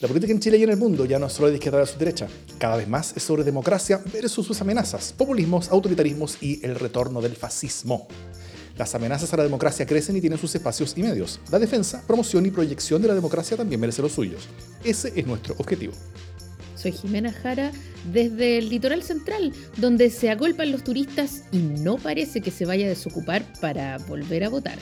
La política en Chile y en el mundo ya no es solo de izquierda su derecha, cada vez más es sobre democracia versus sus amenazas, populismos, autoritarismos y el retorno del fascismo. Las amenazas a la democracia crecen y tienen sus espacios y medios. La defensa, promoción y proyección de la democracia también merece los suyos. Ese es nuestro objetivo. Soy Jimena Jara desde el litoral central, donde se agolpan los turistas y no parece que se vaya a desocupar para volver a votar.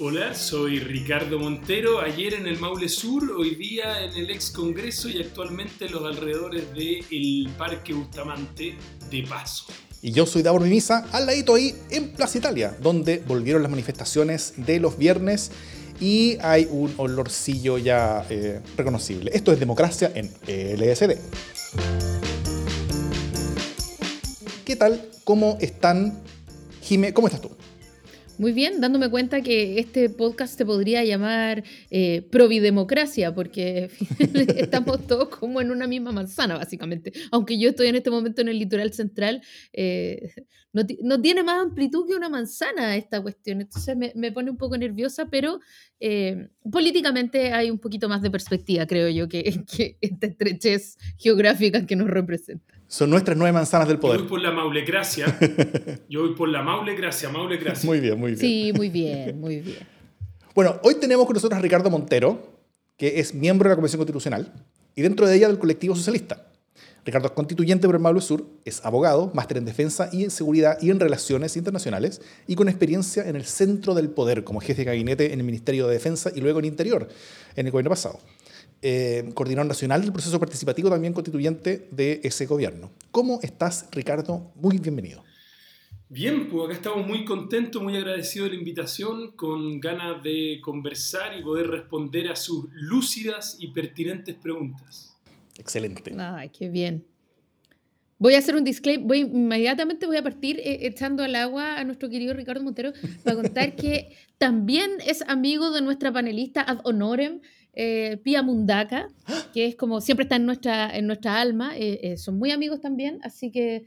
Hola, soy Ricardo Montero, ayer en el Maule Sur, hoy día en el ex Congreso y actualmente en los alrededores del Parque Bustamante de Paso. Y yo soy Davor Mimisa, al ladito ahí en Plaza Italia, donde volvieron las manifestaciones de los viernes y hay un olorcillo ya eh, reconocible. Esto es democracia en LSD. ¿Qué tal? ¿Cómo están? Jime, ¿cómo estás tú? Muy bien, dándome cuenta que este podcast se podría llamar eh, Providemocracia, porque estamos todos como en una misma manzana, básicamente. Aunque yo estoy en este momento en el litoral central, eh, no, tiene más amplitud que una manzana esta cuestión. Entonces me, pone un poco nerviosa, pero eh, políticamente hay un poquito más de perspectiva, creo yo, que, que esta estrechez geográfica que nos representa. Son nuestras nueve manzanas del poder. Yo voy por la maulecracia. Yo voy por la maulecracia, maulecracia. Muy bien, muy bien. Sí, muy bien, muy bien. Bueno, hoy tenemos con nosotros a Ricardo Montero, que es miembro de la Convención Constitucional y dentro de ella del colectivo socialista. Ricardo es constituyente por el Maule Sur, es abogado, máster en defensa y en seguridad y en relaciones internacionales y con experiencia en el centro del poder como jefe de gabinete en el Ministerio de Defensa y luego en Interior en el gobierno pasado eh, coordinador nacional del proceso participativo, también constituyente de ese gobierno. ¿Cómo estás, Ricardo? Muy bienvenido. Bien, pues acá estamos muy contentos, muy agradecidos de la invitación, con ganas de conversar y poder responder a sus lúcidas y pertinentes preguntas. Excelente. Ay, qué bien. Voy a hacer un disclaimer, voy, inmediatamente voy a partir eh, echando al agua a nuestro querido Ricardo Montero para contar que también es amigo de nuestra panelista ad honorem, eh, Pia Mundaka, que es como siempre está en nuestra, en nuestra alma, eh, eh, son muy amigos también, así que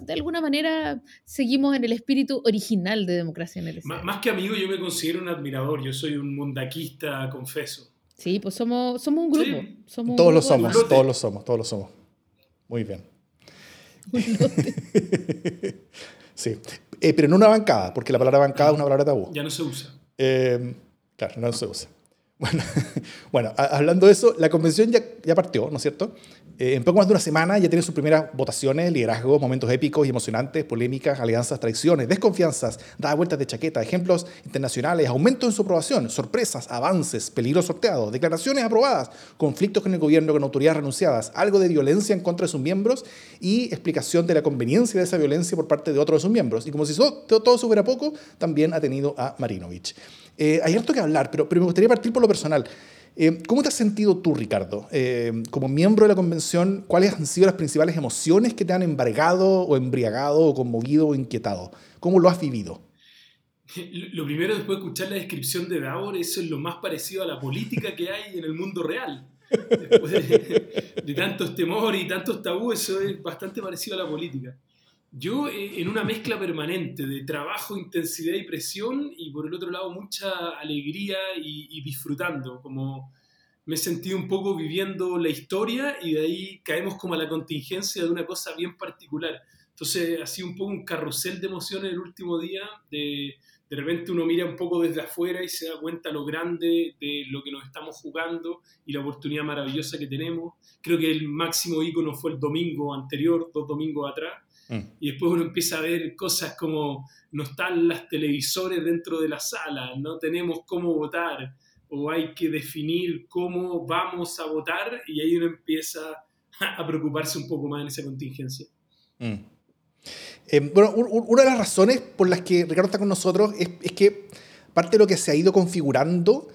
de alguna manera seguimos en el espíritu original de Democracia en el Estado. Más que amigo, yo me considero un admirador, yo soy un mundaquista, confeso. Sí, pues somos, somos un grupo. Somos todos lo somos, todos lo somos, todos lo somos. Muy bien. sí, pero no una bancada, porque la palabra bancada es una palabra tabú. Ya no se usa. claro, no se usa. Bueno, hablando de eso, la convención ya, partió, ¿no es cierto? Eh, en poco más de una semana ya tiene sus primeras votaciones, liderazgo, momentos épicos y emocionantes, polémicas, alianzas, traiciones, desconfianzas, da vueltas de chaqueta, ejemplos internacionales, aumento en su aprobación, sorpresas, avances, peligros sorteados, declaraciones aprobadas, conflictos con el gobierno con autoridades renunciadas, algo de violencia en contra de sus miembros y explicación de la conveniencia de esa violencia por parte de otros de sus miembros. Y como si todo, todo eso fuera poco, también ha tenido a Marinovich. Eh, hay harto que hablar, pero, pero me gustaría partir por lo personal. Eh, ¿Cómo te has sentido tú, Ricardo, eh, como miembro de la convención? ¿Cuáles han sido las principales emociones que te han embargado o embriagado o conmovido o inquietado? ¿Cómo lo has vivido? Lo primero, después de escuchar la descripción de Davor, eso es lo más parecido a la política que hay en el mundo real. Después de, de tantos temores y tantos tabúes, eso es bastante parecido a la política. Yo eh, en una mezcla permanente de trabajo, intensidad y presión y por el otro lado mucha alegría y, disfrutando, como me he sentido un poco viviendo la historia y de ahí caemos como a la contingencia de una cosa bien particular. Entonces ha sido un poco un carrusel de emociones el último día, de, de repente uno mira un poco desde afuera y se da cuenta lo grande de lo que nos estamos jugando y la oportunidad maravillosa que tenemos. Creo que el máximo ícono fue el domingo anterior, dos domingos atrás, Mm. Y después uno empieza a ver cosas como no están las televisores dentro de la sala, no tenemos cómo votar, o hay que definir cómo vamos a votar, y ahí uno empieza a preocuparse un poco más en esa contingencia. Mm. Eh, bueno, una de las razones por las que Ricardo está con nosotros es, es que parte de lo que se ha ido configurando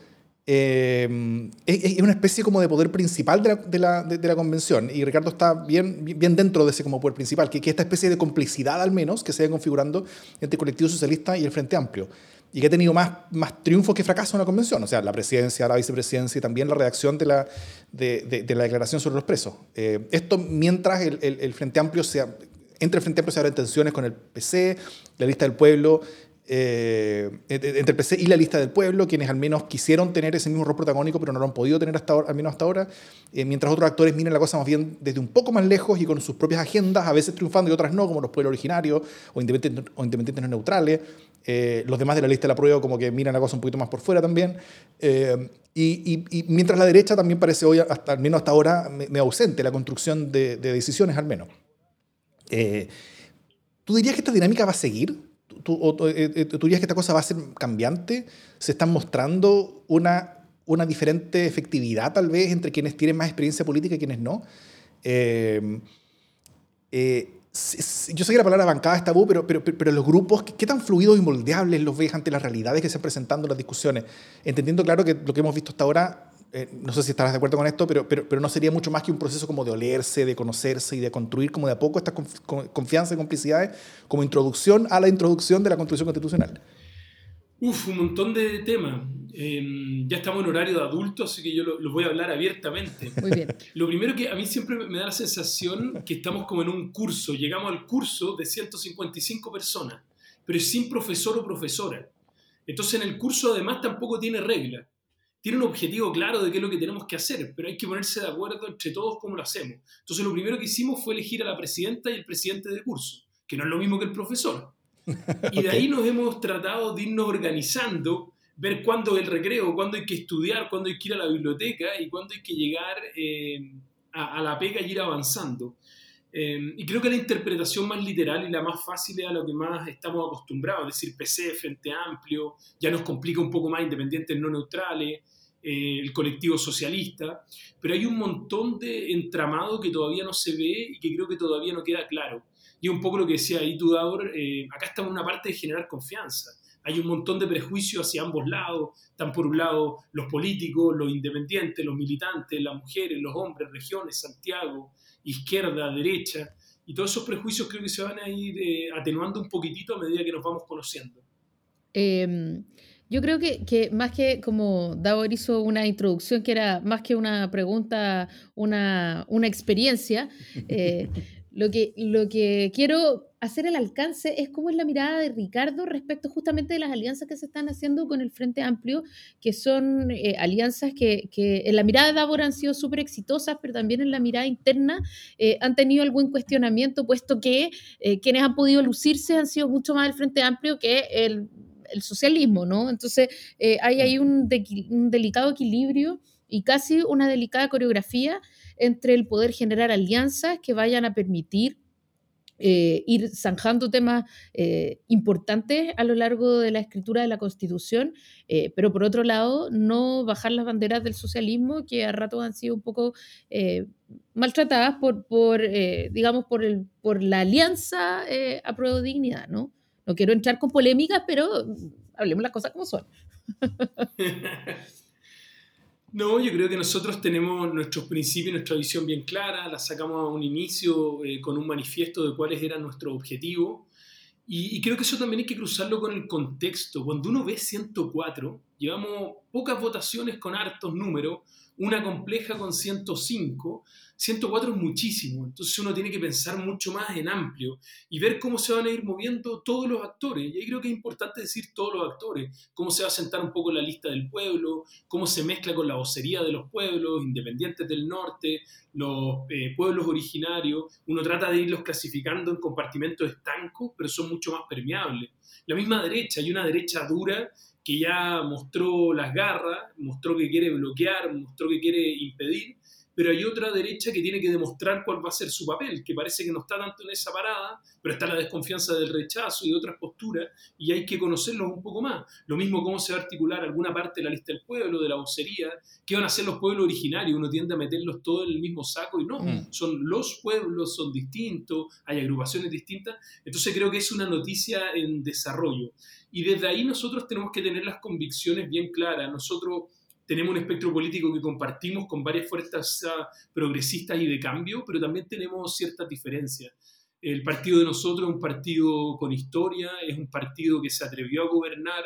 eh, es, una especie como de poder principal de la, de la, convención. Y Ricardo está bien, bien dentro de ese como poder principal, que, que esta especie de complicidad al menos que se va configurando entre el colectivo socialista y el Frente Amplio. Y que ha tenido más, más triunfos que fracasos en la convención, o sea, la presidencia, la vicepresidencia y también la redacción de la, de, de, la declaración sobre los presos. Eh, esto mientras el, el, Frente Amplio sea, entre el Frente Amplio se abren tensiones con el PC, la lista del pueblo, eh, entre el PC y la lista del pueblo, quienes al menos quisieron tener ese mismo rol protagónico, pero no lo han podido tener hasta ahora, al menos hasta ahora, eh, mientras otros actores miran la cosa más bien desde un poco más lejos y con sus propias agendas, a veces triunfando y otras no, como los pueblos originarios o independientes, o independientes no neutrales. Eh, los demás de la lista de la prueba como que miran la cosa un poquito más por fuera también. Y, mientras la derecha también parece hoy, al menos hasta ahora, me, ausente la construcción de, decisiones al menos. ¿Tú dirías que esta dinámica va a seguir? ¿Tú, eh, eh, ¿Tú, dirías que esta cosa va a ser cambiante? ¿Se están mostrando una, una diferente efectividad tal vez entre quienes tienen más experiencia política y quienes no? Eh, yo sé que la palabra bancada es tabú, pero, pero, pero los grupos, ¿qué, tan fluidos y moldeables los ves ante las realidades que se están presentando en las discusiones? Entendiendo, claro, que lo que hemos visto hasta ahora eh, no sé si estarás de acuerdo con esto, pero, pero, pero, no sería mucho más que un proceso como de olerse, de conocerse y de construir como de a poco estas confianza y complicidades como introducción a la introducción de la Constitución Constitucional. Uf, un montón de temas. Em, ya estamos en horario de adultos, así que yo los lo voy a hablar abiertamente. Muy bien. Lo primero que a mí siempre me da la sensación que estamos como en un curso. Llegamos al curso de 155 personas, pero sin profesor o profesora. Entonces en el curso además tampoco tiene reglas tiene un objetivo claro de qué es lo que tenemos que hacer, pero hay que ponerse de acuerdo entre todos cómo lo hacemos. Entonces lo primero que hicimos fue elegir a la presidenta y el presidente del curso, que no es lo mismo que el profesor. Y de ahí nos hemos tratado de irnos organizando, ver cuándo es el recreo, cuándo hay que estudiar, cuándo hay que ir a la biblioteca y cuándo hay que llegar eh, a, la pega y ir avanzando. Eh, y creo que la interpretación más literal y la más fácil es a lo que más estamos acostumbrados, es decir, PC, Frente Amplio, ya nos complica un poco más independientes no neutrales, eh, el colectivo socialista, pero hay un montón de entramado que todavía no se ve y que creo que todavía no queda claro. Y un poco lo que decía ahí Tudor, eh, acá estamos en una parte de generar confianza. Hay un montón de prejuicios hacia ambos lados. Están por un lado los políticos, los independientes, los militantes, las mujeres, los hombres, regiones, Santiago, izquierda, derecha. Y todos esos prejuicios creo que se van a ir eh, atenuando un poquitito a medida que nos vamos conociendo. Eh, yo creo que, que, más que como Davor hizo una introducción que era más que una pregunta, una, una experiencia, eh, lo, que, lo que quiero hacer al alcance es cómo es la mirada de Ricardo respecto justamente de las alianzas que se están haciendo con el Frente Amplio, que son eh, alianzas que, que, en la mirada de Davor han sido súper exitosas, pero también en la mirada interna eh, han tenido algún cuestionamiento, puesto que quienes han podido lucirse han sido mucho más el Frente Amplio que el el socialismo, ¿no? Entonces eh, hay ahí un, delicado equilibrio y casi una delicada coreografía entre el poder generar alianzas que vayan a permitir eh, ir zanjando temas eh, importantes a lo largo de la escritura de la Constitución, pero por otro lado, no bajar las banderas del socialismo que a ratos han sido un poco maltratadas por, por digamos, por, el, por la alianza a prueba de dignidad, ¿no? No quiero entrar con polémicas, pero hablemos las cosas como son. No, yo creo que nosotros tenemos nuestros principios, nuestra visión bien clara, la sacamos a un inicio eh, con un manifiesto de cuáles eran nuestros objetivos y, y, creo que eso también hay que cruzarlo con el contexto. Cuando uno ve 104, llevamos pocas votaciones con hartos números, una compleja con 105, 104 es muchísimo, entonces uno tiene que pensar mucho más en amplio y ver cómo se van a ir moviendo todos los actores. Y ahí creo que es importante decir todos los actores, cómo se va a sentar un poco la lista del pueblo, cómo se mezcla con la vocería de los pueblos, independientes del norte, los eh, pueblos originarios. Uno trata de irlos clasificando en compartimentos estancos, pero son mucho más permeables. La misma derecha, hay una derecha dura que ya mostró las garras, mostró que quiere bloquear, mostró que quiere impedir, pero hay otra derecha que tiene que demostrar cuál va a ser su papel, que parece que no está tanto en esa parada, pero está la desconfianza del rechazo y de otras posturas, y hay que conocerlos un poco más. Lo mismo cómo se va a articular alguna parte de la lista del pueblo, de la vocería, qué van a ser los pueblos originarios, uno tiende a meterlos todos en el mismo saco y no, mm. son los pueblos, son distintos, hay agrupaciones distintas, entonces creo que es una noticia en desarrollo. Y desde ahí nosotros tenemos que tener las convicciones bien claras. Nosotros tenemos un espectro político que compartimos con varias fuerzas ah, progresistas y de cambio, pero también tenemos ciertas diferencias. El partido de nosotros es un partido con historia, es un partido que se atrevió a gobernar,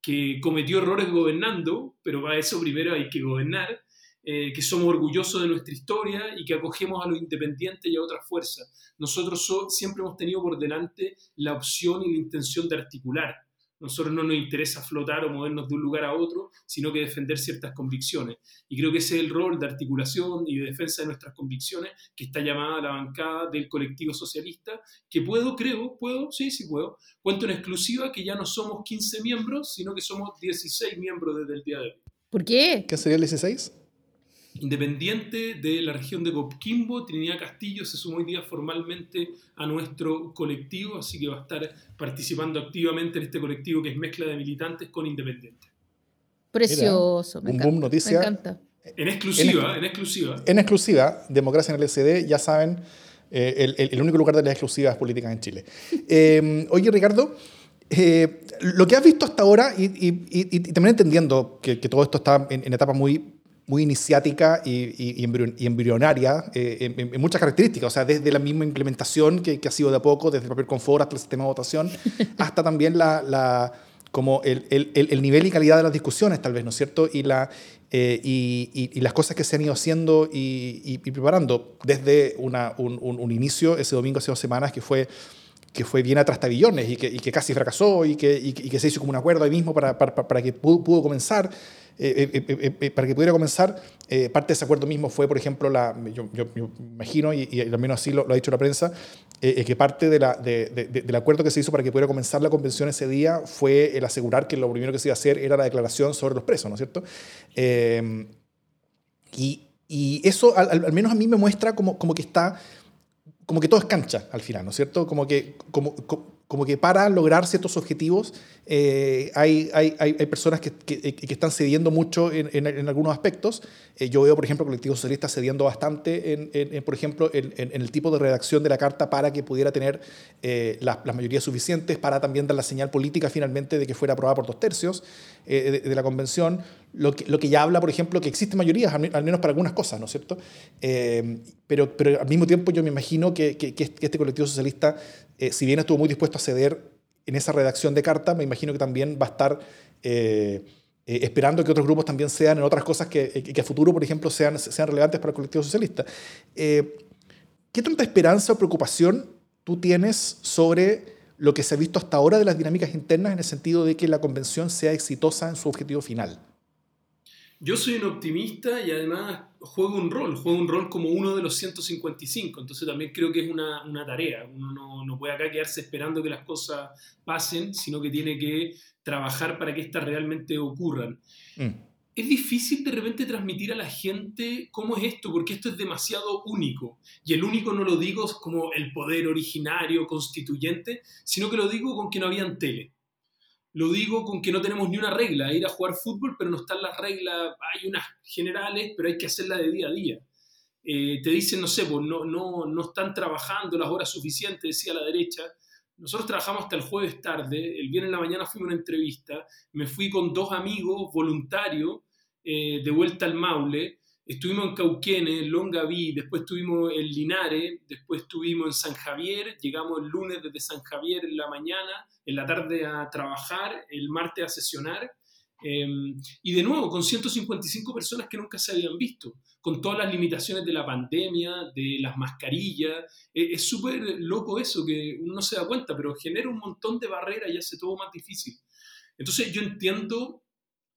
que cometió errores gobernando, pero para eso primero hay que gobernar, eh, que somos orgullosos de nuestra historia y que acogemos a los independientes y a otras fuerzas. Nosotros siempre hemos tenido por delante la opción y la intención de articular nosotros no nos interesa flotar o movernos de un lugar a otro, sino que defender ciertas convicciones. Y creo que ese es el rol de articulación y de defensa de nuestras convicciones que está llamada la bancada del colectivo socialista, que puedo, creo, puedo, sí, sí puedo. Cuento en exclusiva que ya no somos 15 miembros, sino que somos 16 miembros desde el día de hoy. ¿Por qué? ¿Qué sería el 16? Independiente de la región de Coquimbo, Trinidad Castillo se sumó hoy día formalmente a nuestro colectivo, así que va a estar participando activamente en este colectivo que es mezcla de militantes con independientes. Precioso, me, un encanta, boom noticia. me encanta. En exclusiva, En- en, exclusiva. En exclusiva, Democracia en el SD, ya saben, eh, el, el- el único lugar de las exclusivas políticas en Chile. Eh, oye, Ricardo, eh, lo que has visto hasta ahora, y, y- y- y también entendiendo que, que todo esto está en, en etapa muy, muy iniciática y, y- y embrion- y embrionaria, eh, en, en- muchas características, o sea, desde la misma implementación que, que ha sido de a poco, desde el papel confort hasta el sistema de votación, hasta también la, la- como el, el- el- el nivel y calidad de las discusiones, tal vez, ¿no es cierto? Y, la, eh, y, y- las cosas que se han ido haciendo y, preparando desde una- un, un- un inicio ese domingo hace dos semanas que fue que fue bien a trastabillones y que, que casi fracasó y que, y que- y que se hizo como un acuerdo ahí mismo para, para, para que pudo, pudo comenzar, eh, eh, eh, eh, para que pudiera comenzar. Eh, parte de ese acuerdo mismo fue, por ejemplo, la, yo, yo- yo imagino, y, y al menos así lo, lo ha dicho la prensa, eh, eh, que parte de la, de- de- de- del acuerdo que se hizo para que pudiera comenzar la convención ese día fue el asegurar que lo primero que se iba a hacer era la declaración sobre los presos, ¿no es cierto? Eh, y, y eso al, al- menos a mí me muestra como, como que está, como que todo es cancha al final, ¿no es cierto? Como que, como, co- como que para lograr ciertos objetivos eh, hay, hay, hay, personas que, que, que están cediendo mucho en, en, algunos aspectos. Eh, yo veo, por ejemplo, colectivos socialistas cediendo bastante, en, por ejemplo, en el tipo de redacción de la carta para que pudiera tener eh, las, las mayorías suficientes, para también dar la señal política finalmente de que fuera aprobada por dos tercios eh, de, la convención, lo que, lo que ya habla, por ejemplo, que existen mayorías, al, me- al menos para algunas cosas, ¿no es cierto? Eh, pero, pero al mismo tiempo yo me imagino que, que- este este colectivo socialista, eh, si bien estuvo muy dispuesto a ceder en esa redacción de carta, me imagino que también va a estar esperando que otros grupos también sean en otras cosas que, que a futuro, por ejemplo, sean, sean relevantes para el colectivo socialista. ¿Qué tanta esperanza o preocupación tú tienes sobre lo que se ha visto hasta ahora de las dinámicas internas en el sentido de que la convención sea exitosa en su objetivo final? Yo soy un optimista y además juego un rol, juego un rol como uno de los 155, entonces también creo que es una, una tarea. Uno no, no puede acá quedarse esperando que las cosas pasen, sino que tiene que trabajar para que estas realmente ocurran. Mm. Es difícil de repente transmitir a la gente cómo es esto, porque esto es demasiado único. Y el único no lo digo como el poder originario, constituyente, sino que lo digo con que no habían tele. Lo digo con que no tenemos ni una regla, ir a jugar fútbol, pero no están las reglas, hay unas generales, pero hay que hacerlas de día a día. Eh, te dicen, no sé, pues no, no, no están trabajando las horas suficientes, decía la derecha. Nosotros trabajamos hasta el jueves tarde, el viernes en la mañana fui a una entrevista, me fui con dos amigos voluntarios eh, de vuelta al Maule, estuvimos en Cauquenes, en Longaví, después estuvimos en Linares, después estuvimos en San Javier, llegamos el lunes desde San Javier en la mañana, en la tarde a trabajar, el martes a sesionar, eh, y de nuevo con 155 personas que nunca se habían visto, con todas las limitaciones de la pandemia, de las mascarillas, eh, es súper loco eso, que uno no se da cuenta, pero genera un montón de barreras y hace todo más difícil. Entonces yo entiendo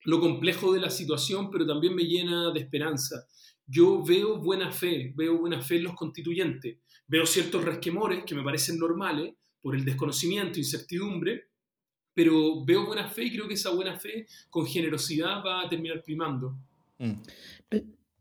lo complejo de la situación, pero también me llena de esperanza. Yo veo buena fe, veo buena fe en los constituyentes, veo ciertos resquemores que me parecen normales por el desconocimiento, incertidumbre, pero veo buena fe y creo que esa buena fe con generosidad va a terminar primando. Mm.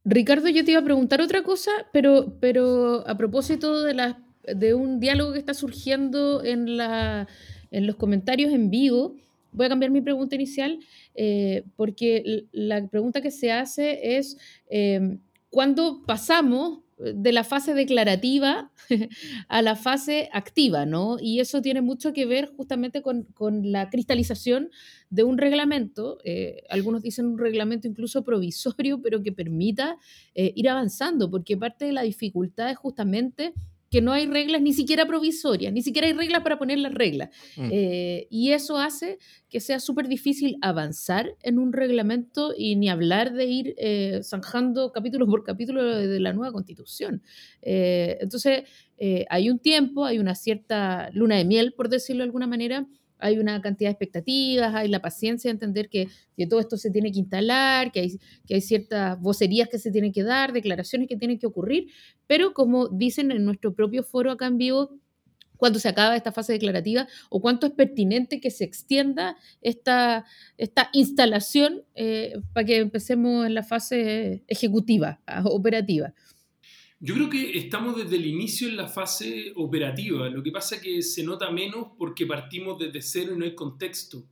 Ricardo, yo te iba a preguntar otra cosa, pero, pero a propósito de, la, de un diálogo que está surgiendo en, la, en los comentarios en vivo, voy a cambiar mi pregunta inicial, eh, porque la pregunta que se hace es, eh, ¿cuándo pasamos de la fase declarativa a la fase activa, ¿no? Y eso tiene mucho que ver justamente con, la cristalización de un reglamento, eh, algunos dicen un reglamento incluso provisorio, pero que permita eh, ir avanzando, porque parte de la dificultad es justamente que no hay reglas ni siquiera provisorias, ni siquiera hay reglas para poner las reglas. Mm. Eh, y eso hace que sea súper difícil avanzar en un reglamento y ni hablar de ir eh, zanjando capítulo por capítulo de la nueva constitución. Eh, entonces, hay un tiempo, hay una cierta luna de miel, por decirlo de alguna manera, hay una cantidad de expectativas, hay la paciencia de entender que, que, todo esto se tiene que instalar, que hay, que hay ciertas vocerías que se tienen que dar, declaraciones que tienen que ocurrir, pero como dicen en nuestro propio foro acá en vivo, cuando se acaba esta fase declarativa o cuánto es pertinente que se extienda esta, esta instalación eh, para que empecemos en la fase ejecutiva, operativa. Yo creo que estamos desde el inicio en la fase operativa. Lo que pasa que se nota menos porque partimos desde cero y no hay contexto.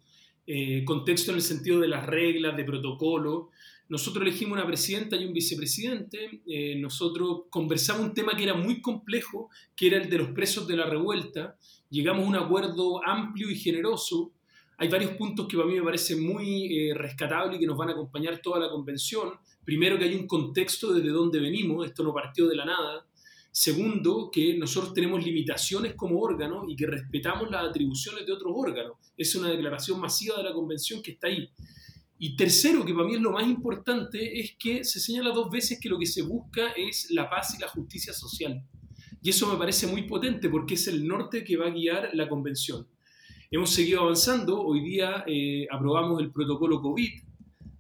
Eh, contexto en el sentido de las reglas, de protocolo. Nosotros elegimos una presidenta y un vicepresidente. Eh, nosotros conversamos un tema que era muy complejo, que era el de los presos de la revuelta. Llegamos a un acuerdo amplio y generoso. Hay varios puntos que para mí me parecen muy eh, rescatables y que nos van a acompañar toda la convención. Primero, que hay un contexto desde dónde venimos, esto no partió de la nada. Segundo, que nosotros tenemos limitaciones como órgano y que respetamos las atribuciones de otros órganos. Es una declaración masiva de la convención que está ahí. Y tercero, que para mí es lo más importante, es que se señala dos veces que lo que se busca es la paz y la justicia social. Y eso me parece muy potente porque es el norte que va a guiar la convención. Hemos seguido avanzando, hoy día eh, aprobamos el protocolo COVID,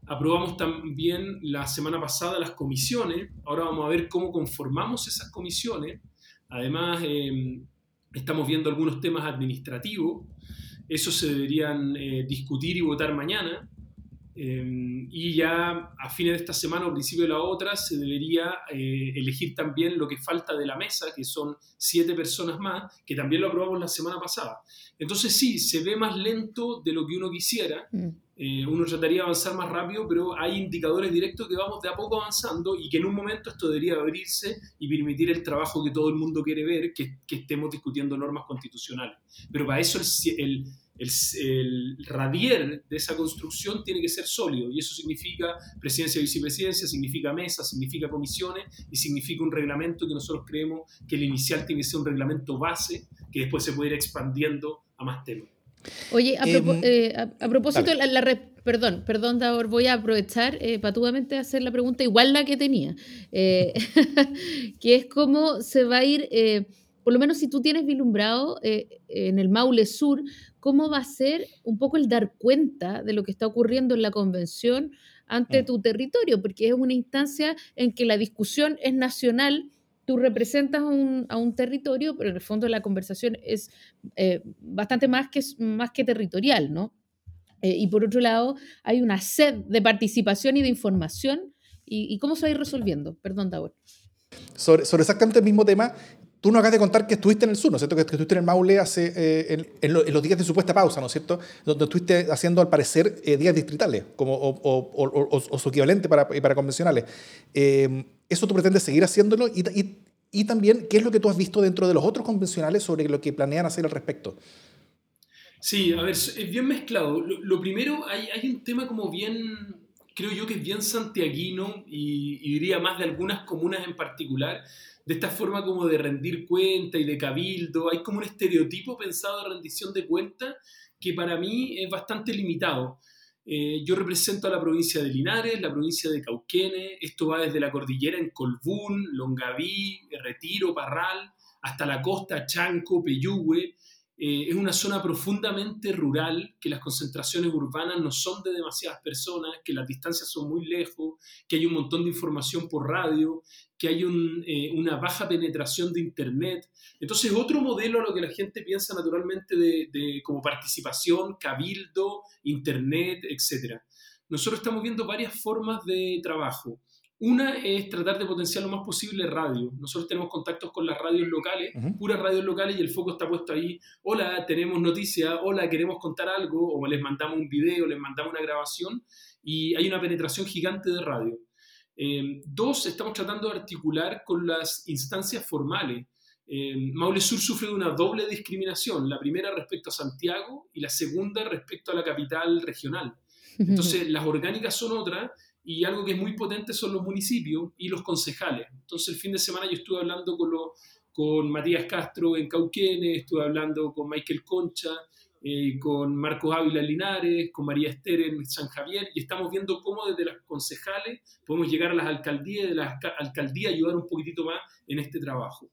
aprobamos también la semana pasada las comisiones, ahora vamos a ver cómo conformamos esas comisiones, además eh, estamos viendo algunos temas administrativos, esos se deberían eh, discutir y votar mañana, Em, y ya a fines de esta semana o principio de la otra se debería eh, elegir también lo que falta de la mesa, que son siete personas más, que también lo aprobamos la semana pasada. Entonces sí, se ve más lento de lo que uno quisiera. Eh, uno trataría de avanzar más rápido, pero hay indicadores directos que vamos de a poco avanzando y que en un momento esto debería abrirse y permitir el trabajo que todo el mundo quiere ver, que, que estemos discutiendo normas constitucionales. Pero para eso el, el el, el, radier de esa construcción tiene que ser sólido y eso significa presidencia y vicepresidencia, significa mesa, significa comisiones y significa un reglamento que nosotros creemos que el inicial tiene que ser un reglamento base que después se puede ir expandiendo a más temas. Oye, a, em, eh, propósito, la, perdón, perdón, Davor, voy a aprovechar eh, patuamente hacer la pregunta igual la que tenía, eh, que es cómo se va a ir, eh, por lo menos si tú tienes vislumbrado en el Maule Sur, cómo va a ser un poco el dar cuenta de lo que está ocurriendo en la convención ante mm. tu territorio, porque es una instancia en que la discusión es nacional, tú representas a un, territorio, pero en el fondo la conversación es eh, bastante más que, más que territorial, ¿no? Eh, y por otro lado, hay una sed de participación y de información. ¿Y, cómo se va a ir resolviendo? Perdón, Davor. Sobre, sobre, exactamente el mismo tema, Tú nos acabas de contar que estuviste en el sur, ¿no es cierto? Que, estuviste en el Maule hace, eh, en, los días de supuesta pausa, ¿no es cierto? Donde estuviste haciendo, al parecer, eh, días distritales como, o, su equivalente para, para convencionales. Eh, ¿Eso tú pretendes seguir haciéndolo? Y, y, y, también, ¿qué es lo que tú has visto dentro de los otros convencionales sobre lo que planean hacer al respecto? Sí, a ver, es bien mezclado. Lo, primero, hay, hay, un tema como bien, creo yo que es bien santiaguino y, y diría más de algunas comunas en particular de esta forma como de rendir cuenta y de cabildo. Hay como un estereotipo pensado de rendición de cuenta que para mí es bastante limitado. Eh, yo represento a la provincia de Linares, la provincia de Cauquenes, esto va desde la cordillera en Colbún, Longaví, Retiro, Parral, hasta la costa, Chanco, Peyúgue, eh, es una zona profundamente rural, que las concentraciones urbanas no son de demasiadas personas, que las distancias son muy lejos, que hay un montón de información por radio, que hay eh, una baja penetración de Internet. Entonces, otro modelo a lo que la gente piensa naturalmente de, como participación, cabildo, Internet, etc. Nosotros estamos viendo varias formas de trabajo. Una es tratar de potenciar lo más posible radio. Nosotros tenemos contactos con las radios locales, puras radios locales, y el foco está puesto ahí. Hola, tenemos noticias, hola, queremos contar algo, o les mandamos un video, les mandamos una grabación, y hay una penetración gigante de radio. Eh, dos, estamos tratando de articular con las instancias formales. Eh, Maule Sur sufre de una doble discriminación, la primera respecto a Santiago y la segunda respecto a la capital regional. Entonces, las orgánicas son otras y algo que es muy potente son los municipios y los concejales. Entonces el fin de semana yo estuve hablando con, con Matías Castro en Cauquenes, estuve hablando con Michael Concha, eh, con Marcos Ávila Linares, con María Esther en San Javier, y estamos viendo cómo desde las concejales podemos llegar a las alcaldías y de las alcaldías ayudar un poquitito más en este trabajo.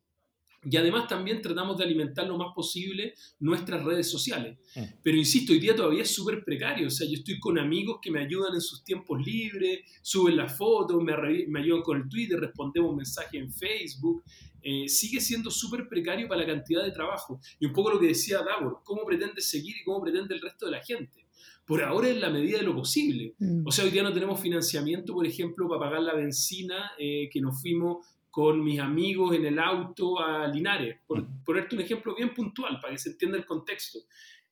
Y además también tratamos de alimentar lo más posible nuestras redes sociales. Mm. Pero insisto, hoy día todavía es súper precario. O sea, yo estoy con amigos que me ayudan en sus tiempos libres, suben las fotos, me ayudan con el Twitter, respondemos mensajes en Facebook. Eh, sigue siendo súper precario para la cantidad de trabajo. Y un poco lo que decía Davor, ¿cómo pretende seguir y cómo pretende el resto de la gente? Por ahora en la medida de lo posible. Mm. O sea, hoy día no tenemos financiamiento, por ejemplo, para pagar la benzina eh, que nos fuimos con mis amigos en el auto a Linares, por ponerte un ejemplo bien puntual para que se entienda el contexto.